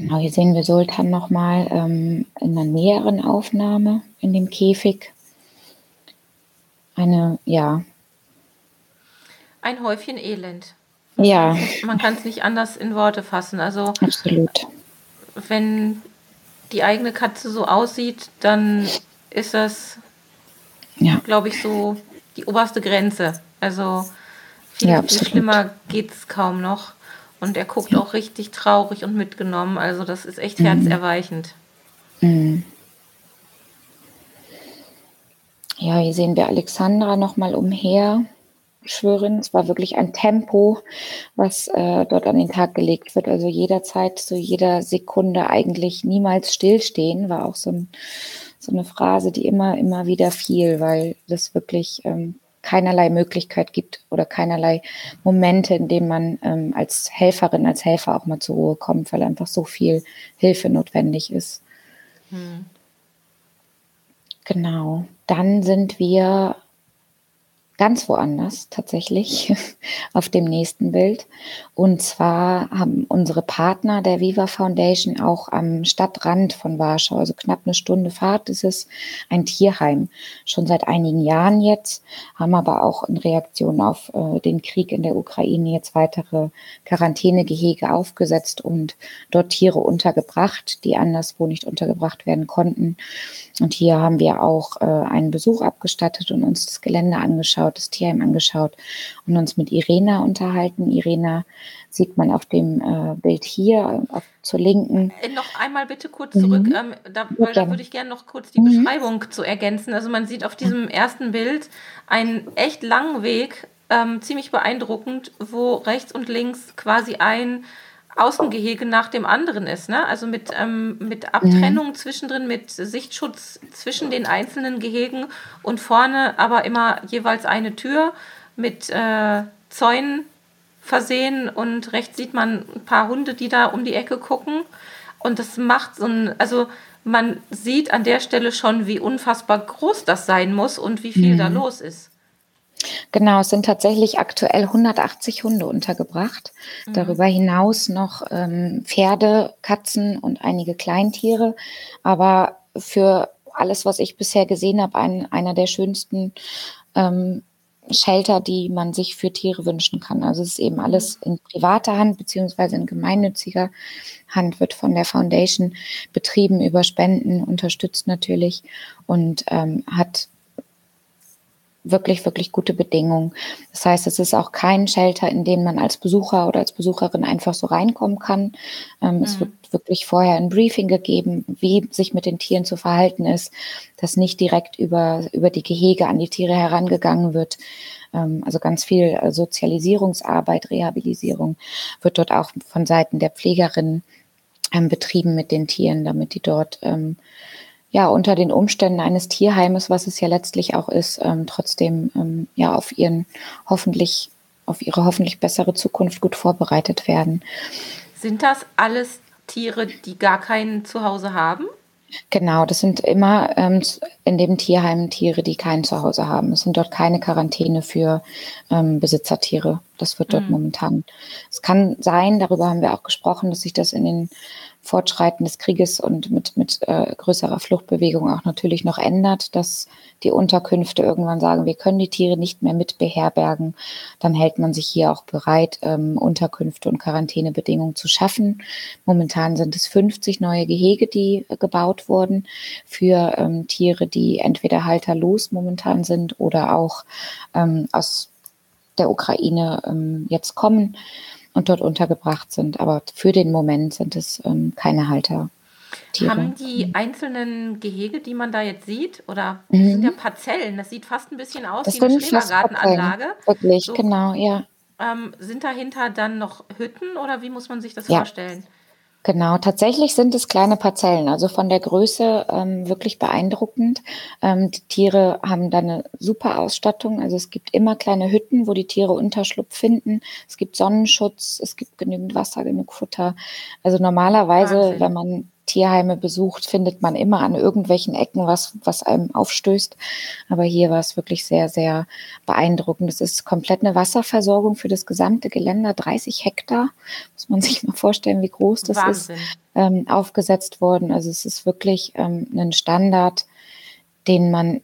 Genau, hier sehen wir Sultan nochmal ähm, in einer näheren Aufnahme in dem Käfig. Eine, ja. Ein Häufchen Elend. Ja. Man kann es nicht anders in Worte fassen. Also, Absolut. Wenn die eigene Katze so aussieht, dann ist das, ja. glaube ich, so die oberste Grenze. Also, viel, ja, viel schlimmer geht es kaum noch. Und er guckt auch richtig traurig und mitgenommen. Also das ist echt mhm. herzerweichend. Mhm. Ja, hier sehen wir Alexandra nochmal umher schwören. Es war wirklich ein Tempo, was äh, dort an den Tag gelegt wird. Also jederzeit, so jeder Sekunde eigentlich niemals stillstehen, war auch so, ein, so eine Phrase, die immer, immer wieder fiel, weil das wirklich ähm, keinerlei Möglichkeit gibt oder keinerlei Momente, in denen man ähm, als Helferin, als Helfer auch mal zur Ruhe kommt, weil einfach so viel Hilfe notwendig ist. Hm. Genau. Dann sind wir ganz woanders tatsächlich auf dem nächsten Bild. Und zwar haben unsere Partner der Viva Foundation auch am Stadtrand von Warschau, also knapp eine Stunde Fahrt, ist es ein Tierheim. Schon seit einigen Jahren jetzt, haben aber auch in Reaktion auf äh, den Krieg in der Ukraine jetzt weitere Quarantänegehege aufgesetzt und dort Tiere untergebracht, die anderswo nicht untergebracht werden konnten. Und hier haben wir auch äh, einen Besuch abgestattet und uns das Gelände angeschaut, das Tierheim angeschaut und uns mit Irena unterhalten. Irena sieht man auf dem äh, Bild hier auf, zur Linken. Äh, noch einmal bitte kurz zurück, mhm. ähm, da, da würde ich gerne noch kurz die mhm. Beschreibung zu ergänzen. Also man sieht auf diesem ersten Bild einen echt langen Weg, ähm, ziemlich beeindruckend, wo rechts und links quasi ein Außengehege nach dem anderen ist, ne? Also mit, ähm, mit Abtrennung mhm. zwischendrin, mit Sichtschutz zwischen den einzelnen Gehegen und vorne aber immer jeweils eine Tür mit äh, Zäunen versehen und rechts sieht man ein paar Hunde, die da um die Ecke gucken. Und das macht so ein, also man sieht an der Stelle schon, wie unfassbar groß das sein muss und wie viel mhm. da los ist. Genau, es sind tatsächlich aktuell 180 Hunde untergebracht. Mhm. Darüber hinaus noch ähm, Pferde, Katzen und einige Kleintiere. Aber für alles, was ich bisher gesehen habe, ein, einer der schönsten ähm, Shelter, die man sich für Tiere wünschen kann. Also es ist eben alles mhm. in privater Hand beziehungsweise in gemeinnütziger Hand, wird von der Foundation betrieben, über Spenden unterstützt natürlich und ähm, hat wirklich, wirklich gute Bedingungen. Das heißt, es ist auch kein Shelter, in den man als Besucher oder als Besucherin einfach so reinkommen kann. Ähm, mhm. Es wird wirklich vorher ein Briefing gegeben, wie sich mit den Tieren zu verhalten ist, dass nicht direkt über, über die Gehege an die Tiere herangegangen wird. Ähm, also ganz viel äh, Sozialisierungsarbeit, Rehabilisierung wird dort auch von Seiten der Pflegerinnen ähm, betrieben mit den Tieren, damit die dort ähm, ja unter den Umständen eines Tierheimes, was es ja letztlich auch ist, ähm, trotzdem ähm, ja auf ihren hoffentlich auf ihre hoffentlich bessere Zukunft gut vorbereitet werden. Sind das alles Tiere, die gar kein Zuhause haben? Genau, das sind immer ähm, in dem Tierheim Tiere, die kein Zuhause haben. Es sind dort keine Quarantäne für ähm, Besitzertiere. Das wird dort mhm. momentan. Es kann sein, darüber haben wir auch gesprochen, dass sich das in den Fortschreiten des Krieges und mit, mit äh, größerer Fluchtbewegung auch natürlich noch ändert, dass die Unterkünfte irgendwann sagen, wir können die Tiere nicht mehr mit beherbergen. Dann hält man sich hier auch bereit, ähm, Unterkünfte und Quarantänebedingungen zu schaffen. Momentan sind es 50 neue Gehege, die äh, gebaut wurden für ähm, Tiere, die entweder halterlos momentan sind oder auch ähm, aus der Ukraine ähm, jetzt kommen und dort untergebracht sind. Aber für den Moment sind es ähm, keine Halter. Tiere. Haben die mhm. einzelnen Gehege, die man da jetzt sieht, oder mhm. das sind ja Parzellen, das sieht fast ein bisschen aus das wie eine Schrebergartenanlage. Wirklich, so, genau, ja. Ähm, sind dahinter dann noch Hütten oder wie muss man sich das ja. vorstellen? Genau, tatsächlich sind es kleine Parzellen, also von der Größe ähm, wirklich beeindruckend. Ähm, die Tiere haben da eine super Ausstattung. Also es gibt immer kleine Hütten, wo die Tiere Unterschlupf finden. Es gibt Sonnenschutz, es gibt genügend Wasser, genug Futter. Also normalerweise, Wahnsinn. wenn man Tierheime besucht, findet man immer an irgendwelchen Ecken was, was einem aufstößt. Aber hier war es wirklich sehr, sehr beeindruckend. Es ist komplett eine Wasserversorgung für das gesamte Geländer, 30 Hektar. Muss man sich mal vorstellen, wie groß das Wahnsinn. ist, ähm, aufgesetzt worden. Also es ist wirklich ähm, ein Standard, den man,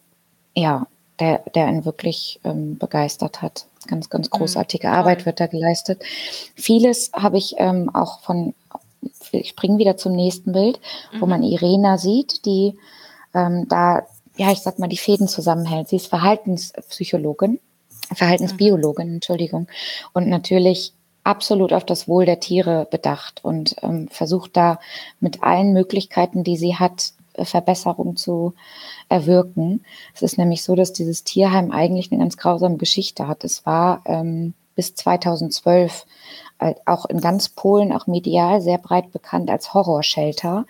ja, der, der einen wirklich ähm, begeistert hat. Ganz, ganz mhm. großartige mhm, Arbeit wird da geleistet. Vieles habe ich ähm, auch von ich springe wieder zum nächsten Bild, mhm. wo man Irena sieht, die ähm, da, ja, ich sag mal, die Fäden zusammenhält. Sie ist Verhaltenspsychologin, Verhaltensbiologin, Entschuldigung, und natürlich absolut auf das Wohl der Tiere bedacht und ähm, versucht da mit allen Möglichkeiten, die sie hat, äh, Verbesserung zu erwirken. Es ist nämlich so, dass dieses Tierheim eigentlich eine ganz grausame Geschichte hat. Es war ähm, bis 2012 auch in ganz Polen, auch medial sehr breit bekannt als Horrorshelter,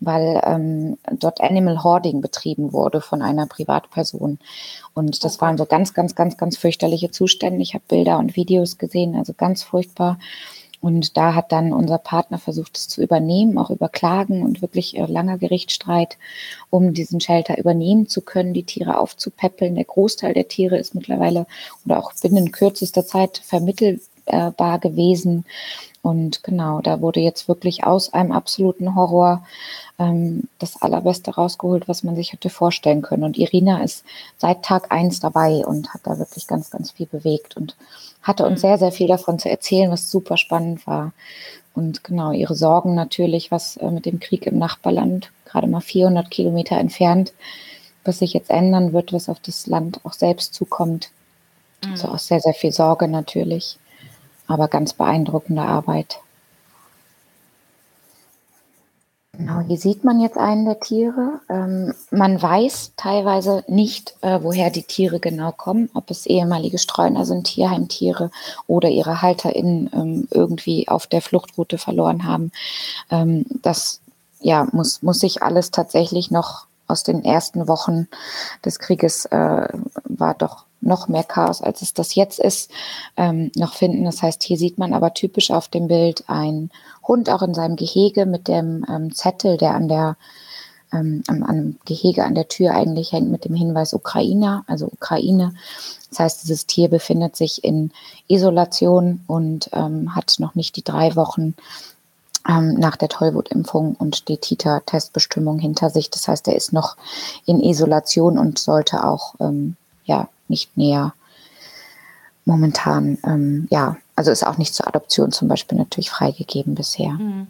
weil ähm, dort Animal Hoarding betrieben wurde von einer Privatperson. Und das waren so ganz, ganz, ganz, ganz fürchterliche Zustände. Ich habe Bilder und Videos gesehen, also ganz furchtbar. Und da hat dann unser Partner versucht, es zu übernehmen, auch über Klagen und wirklich äh, langer Gerichtsstreit, um diesen Shelter übernehmen zu können, die Tiere aufzupäppeln. Der Großteil der Tiere ist mittlerweile oder auch binnen kürzester Zeit vermittelt bar gewesen. Und genau, da wurde jetzt wirklich aus einem absoluten Horror ähm, das Allerbeste rausgeholt, was man sich hätte vorstellen können. Und Irina ist seit Tag eins dabei und hat da wirklich ganz, ganz viel bewegt und hatte uns mhm. sehr, sehr viel davon zu erzählen, was super spannend war. Und genau, ihre Sorgen natürlich, was äh, mit dem Krieg im Nachbarland, gerade mal 400 Kilometer entfernt, was sich jetzt ändern wird, was auf das Land auch selbst zukommt. Mhm. Also auch sehr, sehr viel Sorge natürlich aber ganz beeindruckende Arbeit. Genau, hier sieht man jetzt einen der Tiere. Ähm, man weiß teilweise nicht, äh, woher die Tiere genau kommen, ob es ehemalige Streuner sind, Tierheimtiere oder ihre HalterInnen ähm, irgendwie auf der Fluchtroute verloren haben. Ähm, das ja, muss, muss sich alles tatsächlich noch aus den ersten Wochen des Krieges äh, war doch noch mehr Chaos, als es das jetzt ist, ähm, noch finden. Das heißt, hier sieht man aber typisch auf dem Bild ein Hund auch in seinem Gehege mit dem ähm, Zettel, der an der ähm, Gehege an der Tür eigentlich hängt mit dem Hinweis Ukraine, also Ukraine. Das heißt, dieses Tier befindet sich in Isolation und ähm, hat noch nicht die drei Wochen ähm, nach der Tollwutimpfung und die Titer-Testbestimmung hinter sich. Das heißt, er ist noch in Isolation und sollte auch ähm, ja nicht näher momentan, ähm, ja, also ist auch nicht zur Adoption zum Beispiel natürlich freigegeben bisher. Mhm.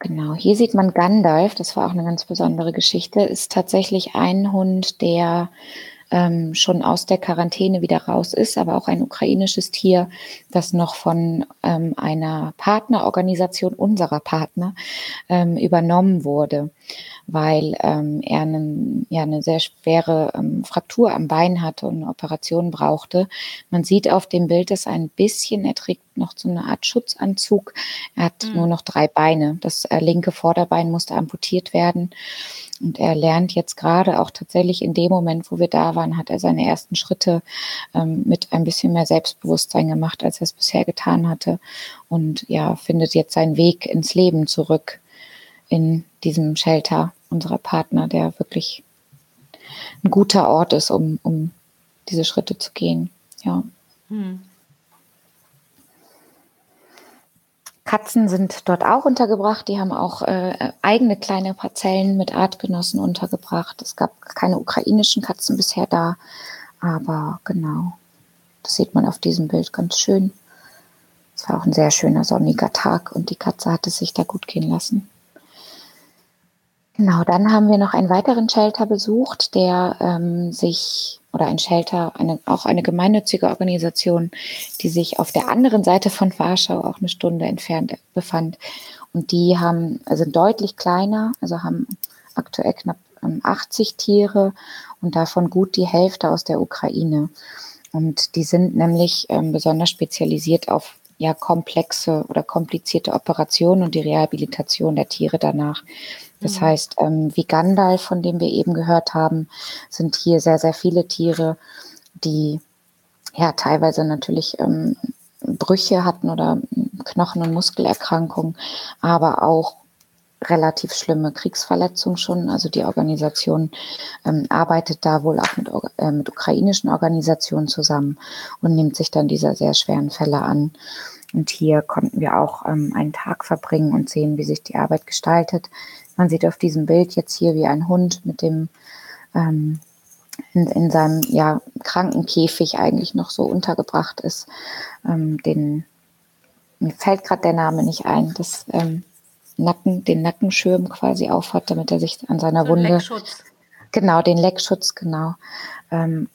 Genau, hier sieht man Gandalf, das war auch eine ganz besondere Geschichte, ist tatsächlich ein Hund, der ähm, schon aus der Quarantäne wieder raus ist, aber auch ein ukrainisches Tier, das noch von ähm, einer Partnerorganisation unserer Partner ähm, übernommen wurde, weil ähm, er einen, ja, eine sehr schwere ähm, Fraktur am Bein hatte und eine Operation brauchte. Man sieht auf dem Bild, dass ein bisschen, er trägt noch so eine Art Schutzanzug. Er hat mhm. nur noch drei Beine. Das äh, linke Vorderbein musste amputiert werden. Und er lernt jetzt gerade auch tatsächlich in dem Moment, wo wir da waren, hat er seine ersten Schritte ähm, mit ein bisschen mehr Selbstbewusstsein gemacht, als er es bisher getan hatte. Und ja, findet jetzt seinen Weg ins Leben zurück in diesem Shelter unserer Partner, der wirklich ein guter Ort ist, um, um diese Schritte zu gehen. Ja. Hm. Katzen sind dort auch untergebracht. Die haben auch äh, eigene kleine Parzellen mit Artgenossen untergebracht. Es gab keine ukrainischen Katzen bisher da, aber genau, das sieht man auf diesem Bild ganz schön. Es war auch ein sehr schöner sonniger Tag und die Katze hat es sich da gut gehen lassen. Genau, dann haben wir noch einen weiteren Shelter besucht, der ähm, sich oder ein Shelter, eine, auch eine gemeinnützige Organisation, die sich auf der anderen Seite von Warschau auch eine Stunde entfernt befand. Und die haben, also deutlich kleiner, also haben aktuell knapp 80 ähm, Tiere und davon gut die Hälfte aus der Ukraine. Und die sind nämlich ähm, besonders spezialisiert auf ja komplexe oder komplizierte Operationen und die Rehabilitation der Tiere danach. Das mhm. heißt, ähm, wie Gandalf, von dem wir eben gehört haben, sind hier sehr, sehr viele Tiere, die ja teilweise natürlich ähm, Brüche hatten oder Knochen- und Muskelerkrankungen, aber auch relativ schlimme Kriegsverletzungen schon. Also die Organisation ähm, arbeitet da wohl auch mit, äh, mit ukrainischen Organisationen zusammen und nimmt sich dann dieser sehr schweren Fälle an. Und hier konnten wir auch ähm, einen Tag verbringen und sehen, wie sich die Arbeit gestaltet. Man sieht auf diesem Bild jetzt hier, wie ein Hund mit dem ähm, in, in seinem ja, Krankenkäfig eigentlich noch so untergebracht ist. Ähm, den, mir fällt gerade der Name nicht ein, das ähm, Nacken, den Nackenschirm quasi aufhat, damit er sich an seiner so Wunde. Leckschutz. Genau, den Leckschutz, genau. Ähm,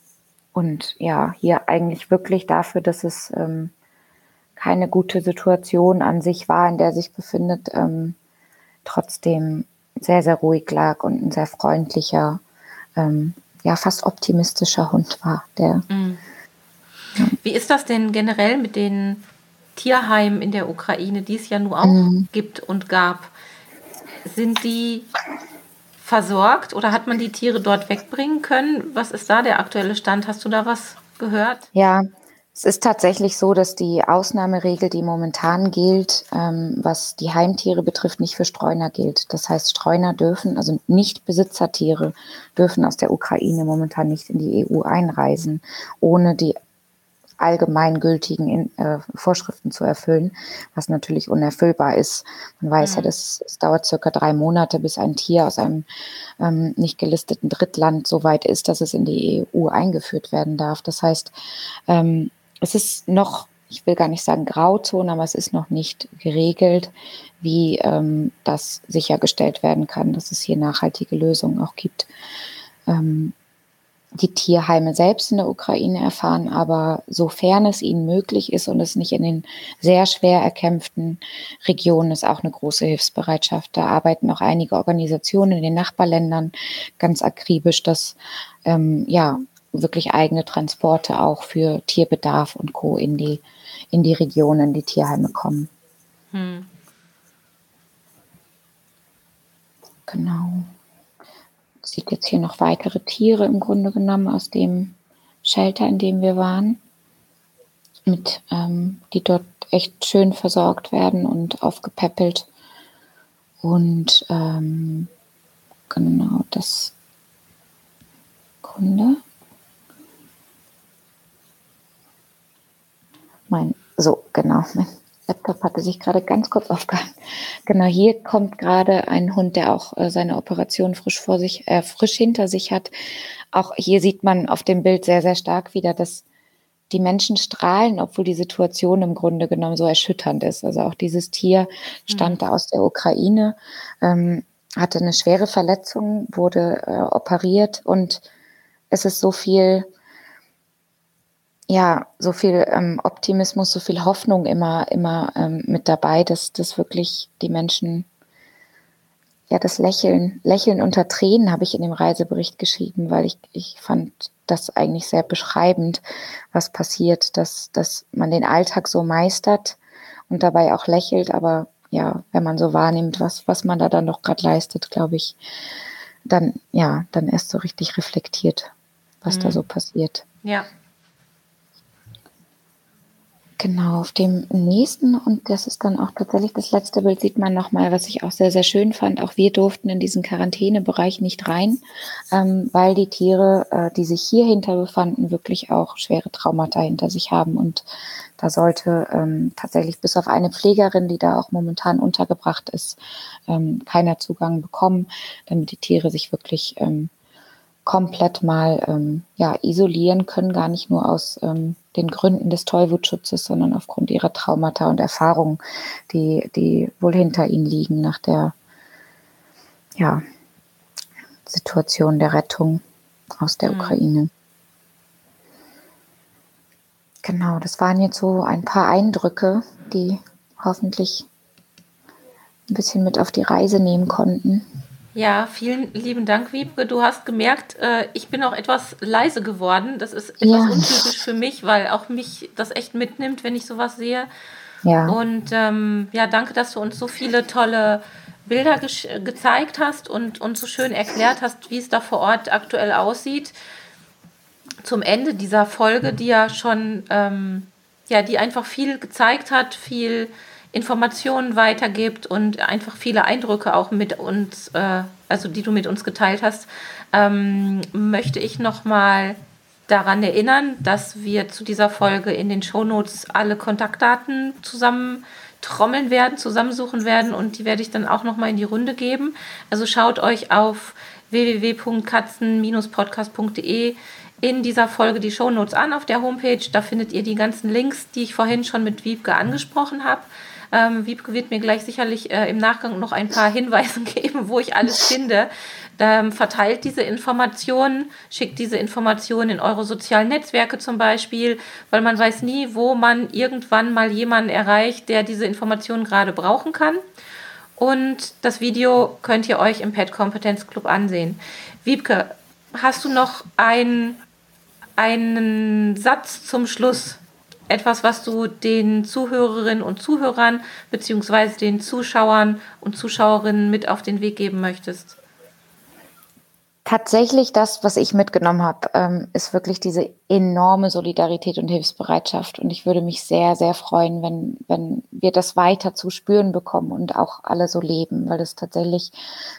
und ja, hier eigentlich wirklich dafür, dass es ähm, keine gute Situation an sich war, in der sich befindet, ähm, trotzdem sehr, sehr ruhig lag und ein sehr freundlicher, ähm, ja, fast optimistischer Hund war. Der, mhm. ja. Wie ist das denn generell mit den Tierheimen in der Ukraine, die es ja nun auch mhm. gibt und gab? Sind die versorgt oder hat man die Tiere dort wegbringen können? Was ist da der aktuelle Stand? Hast du da was gehört? Ja, es ist tatsächlich so, dass die Ausnahmeregel, die momentan gilt, ähm, was die Heimtiere betrifft, nicht für Streuner gilt. Das heißt, Streuner dürfen, also nicht Besitzertiere, dürfen aus der Ukraine momentan nicht in die EU einreisen, ohne die allgemeingültigen in, äh, Vorschriften zu erfüllen, was natürlich unerfüllbar ist. Man weiß mhm. ja, dass es dauert circa drei Monate, bis ein Tier aus einem ähm, nicht gelisteten Drittland so weit ist, dass es in die EU eingeführt werden darf. Das heißt, ähm, es ist noch, ich will gar nicht sagen Grauzone, aber es ist noch nicht geregelt, wie ähm, das sichergestellt werden kann, dass es hier nachhaltige Lösungen auch gibt. Ähm, die Tierheime selbst in der Ukraine erfahren, aber sofern es ihnen möglich ist und es nicht in den sehr schwer erkämpften Regionen ist, auch eine große Hilfsbereitschaft. Da arbeiten auch einige Organisationen in den Nachbarländern ganz akribisch, dass ähm, ja wirklich eigene Transporte auch für Tierbedarf und Co. in die, in die Regionen, die Tierheime kommen. Hm. Genau. Sieht jetzt hier noch weitere Tiere im Grunde genommen aus dem Shelter, in dem wir waren, mit, ähm, die dort echt schön versorgt werden und aufgepäppelt. Und ähm, genau das Kunde. Mein, so, genau, mein Laptop hatte sich gerade ganz kurz aufgehangen. Genau, hier kommt gerade ein Hund, der auch äh, seine Operation frisch vor sich, äh, frisch hinter sich hat. Auch hier sieht man auf dem Bild sehr, sehr stark wieder, dass die Menschen strahlen, obwohl die Situation im Grunde genommen so erschütternd ist. Also auch dieses Tier stammte mhm. aus der Ukraine, ähm, hatte eine schwere Verletzung, wurde äh, operiert und es ist so viel, ja, so viel ähm, Optimismus, so viel Hoffnung immer, immer ähm, mit dabei, dass, dass wirklich die Menschen, ja, das Lächeln, Lächeln unter Tränen habe ich in dem Reisebericht geschrieben, weil ich, ich fand das eigentlich sehr beschreibend, was passiert, dass, dass man den Alltag so meistert und dabei auch lächelt, aber ja, wenn man so wahrnimmt, was, was man da dann noch gerade leistet, glaube ich, dann, ja, dann erst so richtig reflektiert, was mhm. da so passiert. Ja. Genau, auf dem nächsten, und das ist dann auch tatsächlich das letzte Bild, sieht man nochmal, was ich auch sehr, sehr schön fand. Auch wir durften in diesen Quarantänebereich nicht rein, ähm, weil die Tiere, äh, die sich hier hinter befanden, wirklich auch schwere Traumata hinter sich haben. Und da sollte ähm, tatsächlich bis auf eine Pflegerin, die da auch momentan untergebracht ist, ähm, keiner Zugang bekommen, damit die Tiere sich wirklich ähm, komplett mal ähm, ja, isolieren können, gar nicht nur aus ähm, den Gründen des Tollwutschutzes, sondern aufgrund ihrer Traumata und Erfahrungen, die, die wohl hinter ihnen liegen nach der ja, Situation der Rettung aus der mhm. Ukraine. Genau, das waren jetzt so ein paar Eindrücke, die hoffentlich ein bisschen mit auf die Reise nehmen konnten. Ja, vielen lieben Dank, Wiebke. Du hast gemerkt, äh, ich bin auch etwas leise geworden. Das ist etwas ja. untypisch für mich, weil auch mich das echt mitnimmt, wenn ich sowas sehe. Ja. Und ähm, ja, danke, dass du uns so viele tolle Bilder ge gezeigt hast und uns so schön erklärt hast, wie es da vor Ort aktuell aussieht. Zum Ende dieser Folge, die ja schon, ähm, ja, die einfach viel gezeigt hat, viel Informationen weitergibt und einfach viele Eindrücke auch mit uns, äh, also die du mit uns geteilt hast, ähm, möchte ich nochmal daran erinnern, dass wir zu dieser Folge in den Shownotes alle Kontaktdaten zusammen trommeln werden, zusammensuchen werden und die werde ich dann auch nochmal in die Runde geben. Also schaut euch auf www.katzen-podcast.de in dieser Folge die Shownotes an auf der Homepage. Da findet ihr die ganzen Links, die ich vorhin schon mit Wiebke angesprochen habe. Ähm, Wiebke wird mir gleich sicherlich äh, im Nachgang noch ein paar Hinweise geben, wo ich alles finde. Ähm, verteilt diese Informationen, schickt diese Informationen in eure sozialen Netzwerke zum Beispiel, weil man weiß nie, wo man irgendwann mal jemanden erreicht, der diese Informationen gerade brauchen kann. Und das Video könnt ihr euch im Pet Kompetenz Club ansehen. Wiebke, hast du noch ein, einen Satz zum Schluss, etwas, was du den Zuhörerinnen und Zuhörern beziehungsweise den Zuschauern und Zuschauerinnen mit auf den Weg geben möchtest? Tatsächlich das, was ich mitgenommen habe, ähm, ist wirklich diese enorme Solidarität und Hilfsbereitschaft. Und ich würde mich sehr, sehr freuen, wenn, wenn wir das weiter zu spüren bekommen und auch alle so leben, weil es tatsächlich,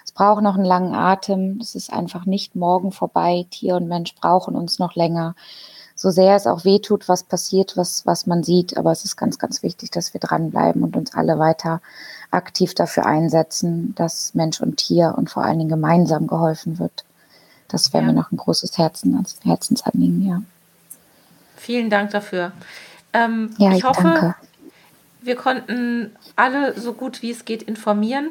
es braucht noch einen langen Atem. Es ist einfach nicht morgen vorbei. Tier und Mensch brauchen uns noch länger so sehr es auch wehtut, was passiert, was, was man sieht. Aber es ist ganz, ganz wichtig, dass wir dranbleiben und uns alle weiter aktiv dafür einsetzen, dass Mensch und Tier und vor allen Dingen gemeinsam geholfen wird. Das wäre ja. mir noch ein großes Herzen, Herzensanliegen, ja. Vielen Dank dafür. Ähm, ja, ich, ich hoffe, danke. wir konnten alle so gut wie es geht informieren.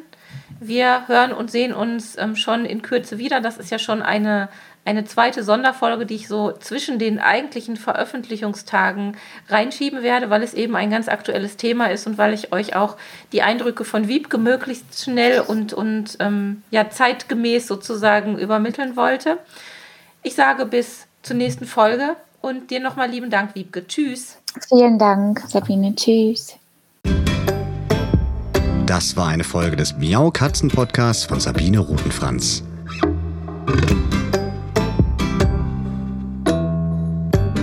Wir hören und sehen uns ähm, schon in Kürze wieder. Das ist ja schon eine, eine zweite Sonderfolge, die ich so zwischen den eigentlichen Veröffentlichungstagen reinschieben werde, weil es eben ein ganz aktuelles Thema ist und weil ich euch auch die Eindrücke von Wiebke möglichst schnell und, und ähm, ja, zeitgemäß sozusagen übermitteln wollte. Ich sage bis zur nächsten Folge und dir nochmal lieben Dank, Wiebke. Tschüss. Vielen Dank, Sabine. Tschüss. Das war eine Folge des Miau Katzen Podcasts von Sabine Rutenfranz.